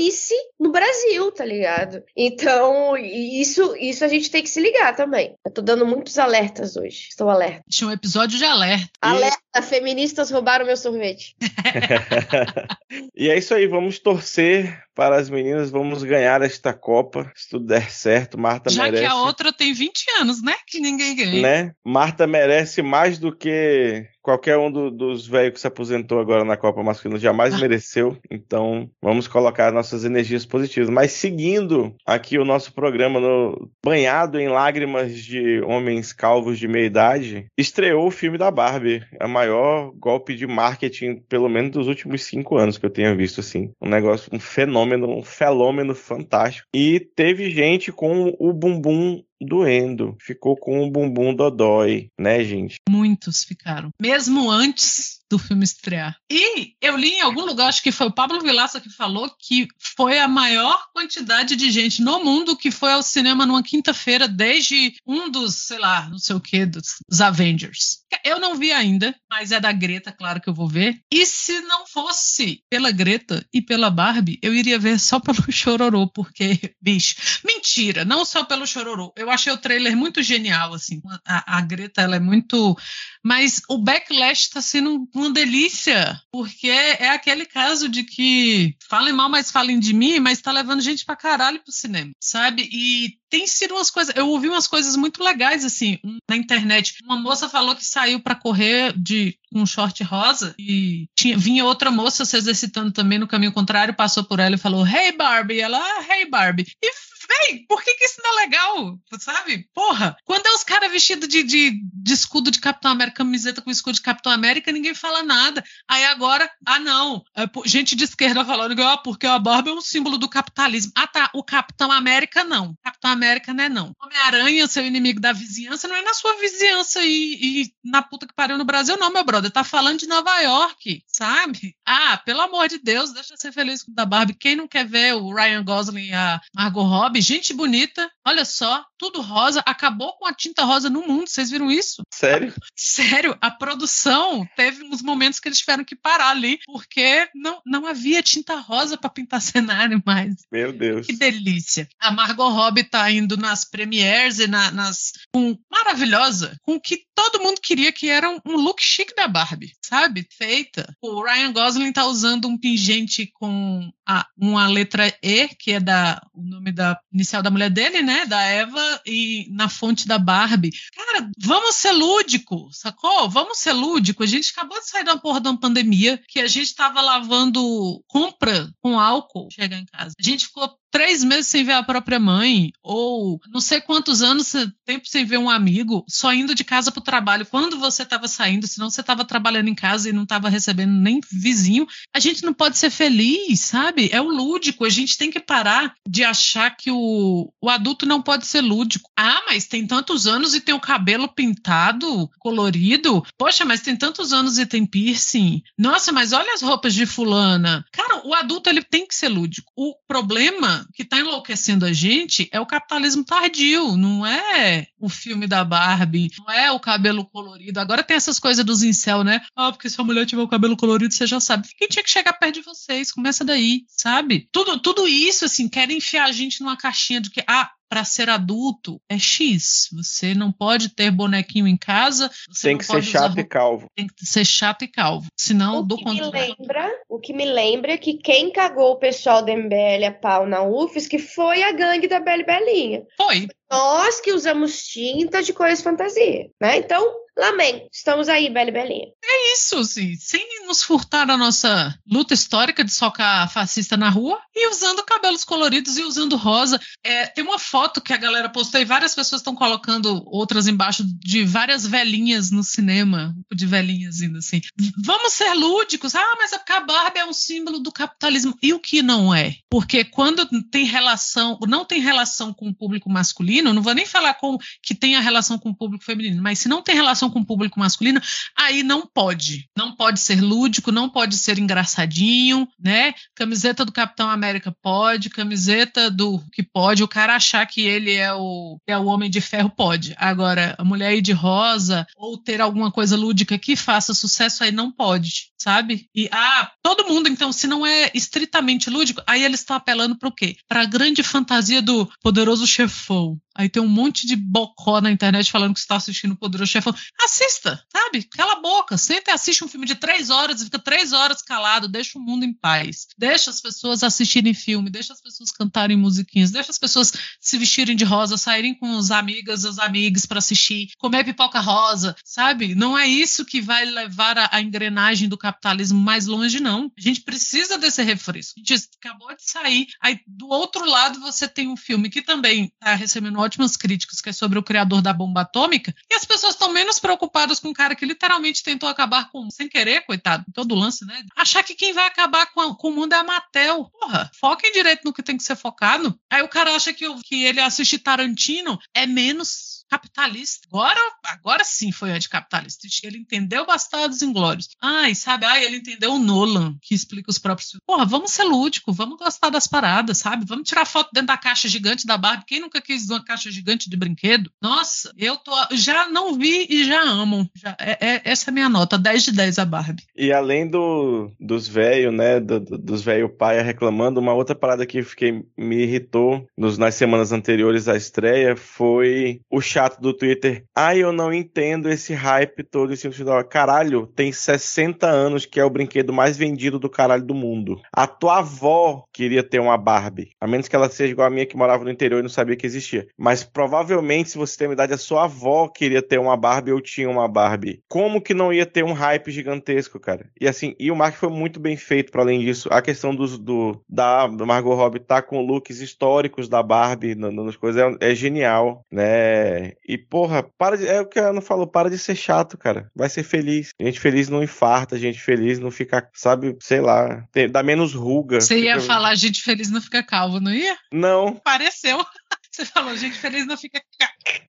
no Brasil, tá ligado? Então, isso, isso a gente tem que se ligar também. Eu tô dando muitos alertas hoje. Estou alerta. Tinha um episódio de alerta. Alerta, feministas roubaram meu sorvete. e é isso aí, vamos torcer para as meninas, vamos ganhar esta Copa, se tudo der certo. Marta Já merece. Já que a outra tem 20 anos, né? Que ninguém ganha. Né? Marta merece mais do que qualquer um do, dos velhos que se aposentou agora na Copa Masculina jamais ah. mereceu. Então, vamos colocar nossas energias positivas. Mas seguindo aqui o nosso programa no banhado em lágrimas de homens calvos de meia idade, estreou o filme da Barbie, a maior golpe de marketing, pelo menos dos últimos cinco anos que eu tenha visto assim, um negócio, um fenômeno, um fenômeno fantástico. E teve gente com o bumbum doendo. Ficou com o bumbum dodói, né, gente? Muitos ficaram. Mesmo antes do filme estrear. E eu li em algum lugar, acho que foi o Pablo Vilaça que falou que foi a maior quantidade de gente no mundo que foi ao cinema numa quinta-feira desde um dos, sei lá, não sei o que, dos, Avengers. Eu não vi ainda, mas é da Greta, claro que eu vou ver. E se não fosse pela Greta e pela Barbie, eu iria ver só pelo Chororô, porque, bicho, mentira, não só pelo Chororô. Eu achei o trailer muito genial, assim. A, a Greta, ela é muito. Mas o backlash tá sendo uma delícia, porque é, aquele caso de que falem mal, mas falem de mim, mas tá levando gente pra caralho pro cinema, sabe? E tem sido umas coisas. Eu ouvi umas coisas muito legais, assim, na internet. Uma moça falou que saiu para correr de um short rosa e tinha, vinha outra moça se exercitando também no caminho contrário, passou por ela e falou: Hey Barbie! E ela, ah, Hey Barbie! E Véi, por que, que isso não é legal? Sabe? Porra, quando é os caras vestidos de, de, de, escudo de Capitão América, camiseta com escudo de Capitão América, ninguém fala nada. Aí agora, ah, não. É, gente de esquerda falando que, ah, porque a Barbie é um símbolo do capitalismo. Ah, tá. O Capitão América, não. Capitão América não é, não. Homem-Aranha, seu inimigo da vizinhança, não é na sua vizinhança e, e na puta que pariu no Brasil, não, meu brother. Tá falando de Nova York, sabe? Ah, pelo amor de Deus, deixa eu ser feliz com o da Barbie. Quem não quer ver o Ryan Gosling e a Margot Robbie, gente bonita, olha só, tudo rosa, acabou com a tinta rosa no mundo, vocês viram isso? Sério? Sério, a produção teve uns momentos que eles tiveram que parar ali, porque não, não havia tinta rosa para pintar cenário mais. Meu Deus. Que delícia. A Margot Robbie tá indo nas premieres e na, nas. Com, maravilhosa, com o que todo mundo queria que era um, um look chique da Barbie, sabe? Feita. O Ryan Gosling tá usando um pingente com a, uma letra E, que é da, o nome da inicial da mulher dele, né? Da Eva, e na fonte da Barbie. Cara, vamos ser lúdico, sacou? Vamos ser lúdico. A gente acabou de sair da porra de uma pandemia que a gente tava lavando compra com álcool chegar em casa. A gente ficou três meses sem ver a própria mãe, ou não sei quantos anos, tempo sem ver um amigo, só indo de casa para o trabalho. Quando você estava saindo, senão você estava trabalhando em casa e não estava recebendo nem vizinho, a gente não pode ser feliz, sabe? É o lúdico. A gente tem que parar de achar que o, o adulto não pode ser lúdico. Ah, mas tem tantos anos e tem o cabelo pintado, colorido. Poxa, mas tem tantos anos e tem piercing. Nossa, mas olha as roupas de fulana. Cara, o adulto ele tem que ser lúdico. O problema que está enlouquecendo a gente é o capitalismo tardio, não é o filme da Barbie, não é o cabelo colorido. Agora tem essas coisas dos incel, né? Ah, porque se a mulher tiver o cabelo colorido, você já sabe. Quem tinha que chegar perto de vocês? Começa daí, sabe? Tudo, tudo isso, assim, querem enfiar a gente numa caixinha de que, ah, para ser adulto é X. Você não pode ter bonequinho em casa. tem que ser chato e calvo. Tem que ser chato e calvo. Senão, o do que me lembra, O que me lembra é que quem cagou o pessoal da MBL a pau na UFES que foi a gangue da Beli Belinha. Foi. Nós que usamos tinta de cores fantasia, né? Então, Lamento. Estamos aí, Beli Belinha. É isso, sim. Sem nos furtar a nossa luta histórica de socar fascista na rua e usando cabelos coloridos e usando rosa. É, tem uma foto que a galera postou e várias pessoas estão colocando outras embaixo de várias velhinhas no cinema, de velhinhas ainda assim. Vamos ser lúdicos. Ah, mas a Barbie é um símbolo do capitalismo. E o que não é? Porque quando tem relação, não tem relação com o público masculino, não vou nem falar com que tem a relação com o público feminino, mas se não tem relação com o público masculino, aí não pode. Não pode ser lúdico, não pode ser engraçadinho, né? Camiseta do Capitão América pode, camiseta do que pode, o cara achar que ele é o, é o Homem de Ferro pode. Agora, a mulher ir de rosa ou ter alguma coisa lúdica que faça sucesso aí não pode, sabe? E ah, todo mundo então, se não é estritamente lúdico, aí eles estão apelando para o quê? Para a grande fantasia do poderoso chefão. Aí tem um monte de bocó na internet falando que está assistindo o Poderoso Chefão. Assista, sabe? Cala a boca. Senta e assiste um filme de três horas e fica três horas calado. Deixa o mundo em paz. Deixa as pessoas assistirem filme. Deixa as pessoas cantarem musiquinhas. Deixa as pessoas se vestirem de rosa, saírem com os amigas, os amigos para assistir. Comer pipoca rosa, sabe? Não é isso que vai levar a, a engrenagem do capitalismo mais longe, não. A gente precisa desse refresco. A gente acabou de sair. Aí do outro lado você tem um filme que também está recebendo ótimas críticas, que é sobre o criador da bomba atômica, e as pessoas estão menos preocupadas com um cara que literalmente tentou acabar com, sem querer, coitado, todo lance, né? Achar que quem vai acabar com, a, com o mundo é a Mattel. Porra, foquem direito no que tem que ser focado. Aí o cara acha que, que ele assistir Tarantino é menos capitalista. Agora, agora sim foi anticapitalista. Ele entendeu Bastardos Inglórios. Ai, sabe? Ai, ele entendeu o Nolan, que explica os próprios Porra, vamos ser lúdico, vamos gostar das paradas, sabe? Vamos tirar foto dentro da caixa gigante da Barbie. Quem nunca quis uma caixa gigante de brinquedo? Nossa, eu tô, já não vi e já amo. Já, é, é, essa é a minha nota, 10 de 10 a Barbie. E além do, dos velhos, né, do, dos velho pai reclamando, uma outra parada que fiquei, me irritou nos, nas semanas anteriores à estreia foi o chá chato do Twitter. Ai, eu não entendo esse hype todo em cima Caralho, tem 60 anos que é o brinquedo mais vendido do caralho do mundo. A tua avó queria ter uma Barbie. A menos que ela seja igual a minha que morava no interior e não sabia que existia. Mas provavelmente, se você tem uma idade, a sua avó queria ter uma Barbie ou tinha uma Barbie. Como que não ia ter um hype gigantesco, cara? E assim, e o marketing foi muito bem feito para além disso. A questão dos, do, da Margot Robbie tá com looks históricos da Barbie nas coisas é, é, genial, né? E porra, para de, é o que a Ana falou, para de ser chato, cara. Vai ser feliz. Gente feliz não infarta, gente feliz não fica, sabe, sei lá, tem, dá menos ruga. Você ia fica... falar gente feliz não fica calvo, não ia? Não. Pareceu. Você falou, gente feliz não fica.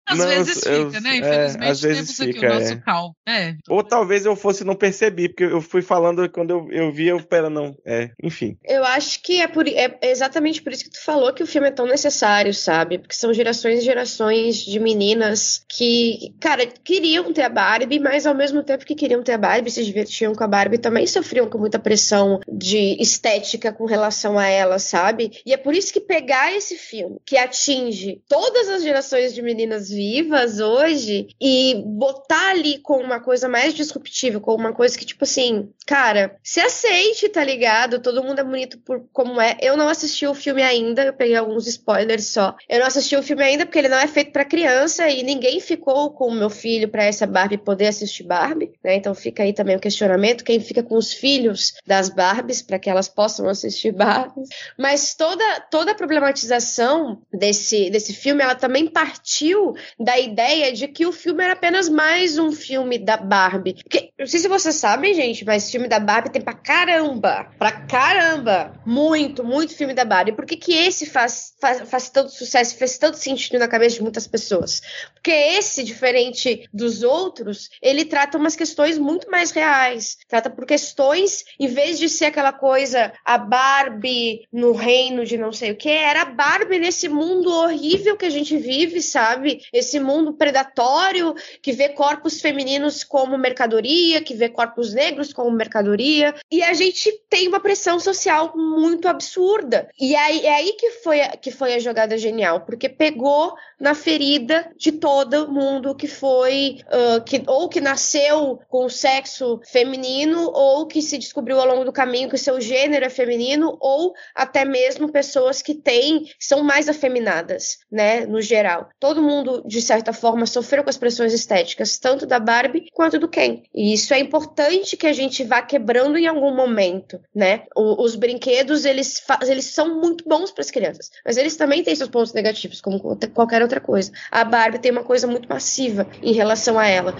Às não, vezes eu, fica, né? Infelizmente, é, às vezes temos fica, aqui o nosso é. cal. É. Ou talvez eu fosse não percebi, porque eu fui falando quando eu, eu vi, eu, pera, não. É, enfim. Eu acho que é, por, é exatamente por isso que tu falou que o filme é tão necessário, sabe? Porque são gerações e gerações de meninas que, cara, queriam ter a Barbie, mas ao mesmo tempo que queriam ter a Barbie, se divertiam com a Barbie, também sofriam com muita pressão de estética com relação a ela, sabe? E é por isso que pegar esse filme, que atinge todas as gerações de meninas vivas hoje e botar ali com uma coisa mais disruptiva, com uma coisa que, tipo assim, cara, se aceite, tá ligado? Todo mundo é bonito por como é. Eu não assisti o filme ainda, eu peguei alguns spoilers só. Eu não assisti o filme ainda porque ele não é feito para criança e ninguém ficou com o meu filho para essa Barbie poder assistir Barbie, né? Então fica aí também o questionamento, quem fica com os filhos das Barbies para que elas possam assistir Barbies. Mas toda toda a problematização desse desse filme, ela também partiu da ideia de que o filme era apenas mais um filme da Barbie. Porque, não sei se vocês sabem, gente, mas filme da Barbie tem pra caramba. Pra caramba. Muito, muito filme da Barbie. Por que, que esse faz, faz, faz tanto sucesso, fez tanto sentido na cabeça de muitas pessoas? Porque esse, diferente dos outros, ele trata umas questões muito mais reais. Trata por questões, em vez de ser aquela coisa, a Barbie no reino de não sei o que, era a Barbie nesse mundo horrível que a gente vive, sabe? Esse mundo predatório que vê corpos femininos como mercadoria, que vê corpos negros como mercadoria. E a gente tem uma pressão social muito absurda. E aí, é aí que foi, que foi a jogada genial, porque pegou na ferida de todo mundo que foi, uh, que, ou que nasceu com o sexo feminino, ou que se descobriu ao longo do caminho que seu gênero é feminino, ou até mesmo pessoas que têm, são mais afeminadas, né, no geral. Todo mundo, de certa forma, sofreu com as pressões estéticas, tanto da Barbie quanto do Ken. E isso é importante que a gente vá quebrando em algum momento, né? O, os brinquedos, eles, eles são muito bons para as crianças, mas eles também têm seus pontos negativos, como qualquer outra coisa. A Barbie tem uma coisa muito massiva em relação a ela.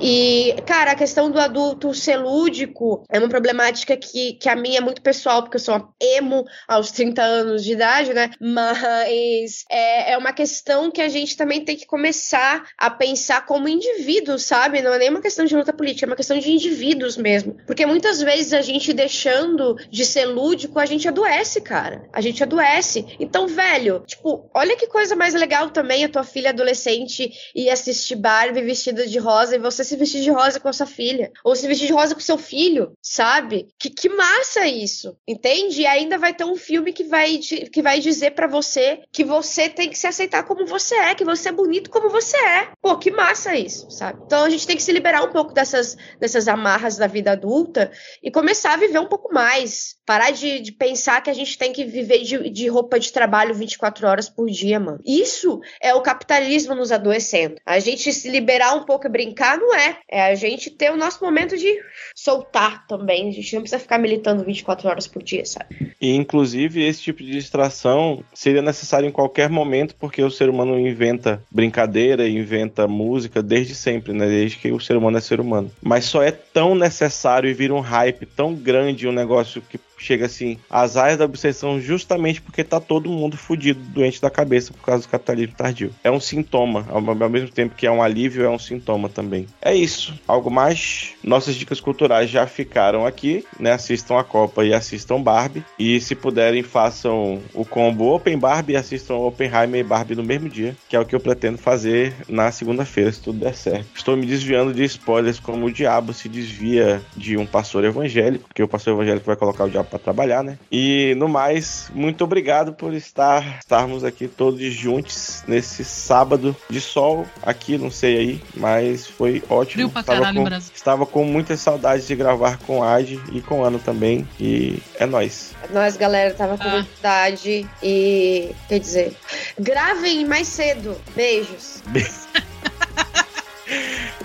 E, cara, a questão do adulto ser lúdico é uma problemática que, que a minha é muito pessoal, porque eu sou emo aos 30 anos de idade, né? Mas é, é uma questão que a gente também tem que começar a pensar como indivíduos, sabe? Não é nem uma questão de luta política, é uma questão de indivíduos mesmo. Porque muitas vezes a gente deixando de ser lúdico, a gente adoece, cara. A gente adoece. Então, velho, tipo, olha que coisa mais legal também a tua filha adolescente ir assistir Barbie vestida de rosa e você se vestir de rosa com a sua filha. Ou se vestir de rosa com seu filho, sabe? Que, que massa isso, entende? E ainda vai ter um filme que vai, que vai dizer para você que você tem que se aceitar como você é, que você é bonito como você é. Pô, que massa isso, sabe? Então a gente tem que se liberar um pouco dessas, dessas amarras da vida adulta e começar a viver um pouco mais. Parar de, de pensar que a gente tem que viver de, de roupa de trabalho 24 horas por dia, mano. Isso é o capitalismo nos adoecendo. A gente se liberar um pouco e brincar não é. É a gente ter o nosso momento de soltar também. A gente não precisa ficar militando 24 horas por dia, sabe? E inclusive esse tipo de distração seria necessário em qualquer momento, porque o ser humano inventa brincadeira, inventa música desde sempre, né? Desde que o ser humano é ser humano. Mas só é tão necessário e vira um hype tão grande, um negócio que chega assim, as áreas da obsessão justamente porque tá todo mundo fudido, doente da cabeça por causa do capitalismo tardio. É um sintoma, ao, ao mesmo tempo que é um alívio, é um sintoma também. É isso. Algo mais? Nossas dicas culturais já ficaram aqui, né? Assistam a Copa e assistam Barbie. E se puderem, façam o combo Open Barbie e assistam Oppenheimer e Barbie no mesmo dia, que é o que eu pretendo fazer na segunda-feira, se tudo der certo. Estou me desviando de spoilers como o diabo se desvia de um pastor evangélico, porque o pastor evangélico vai colocar o diabo para trabalhar, né? E no mais, muito obrigado por estar estarmos aqui todos juntos nesse sábado de sol aqui, não sei aí, mas foi ótimo. Pra estava, caralho, com, Brasil. estava com muitas saudades de gravar com a Adi e com o Ano também. E é nóis. Nós, galera, tava com Ah. vontade e. Quer dizer, gravem mais cedo. Beijos.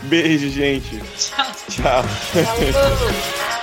Beijo, gente. Tchau. Tchau. Falou.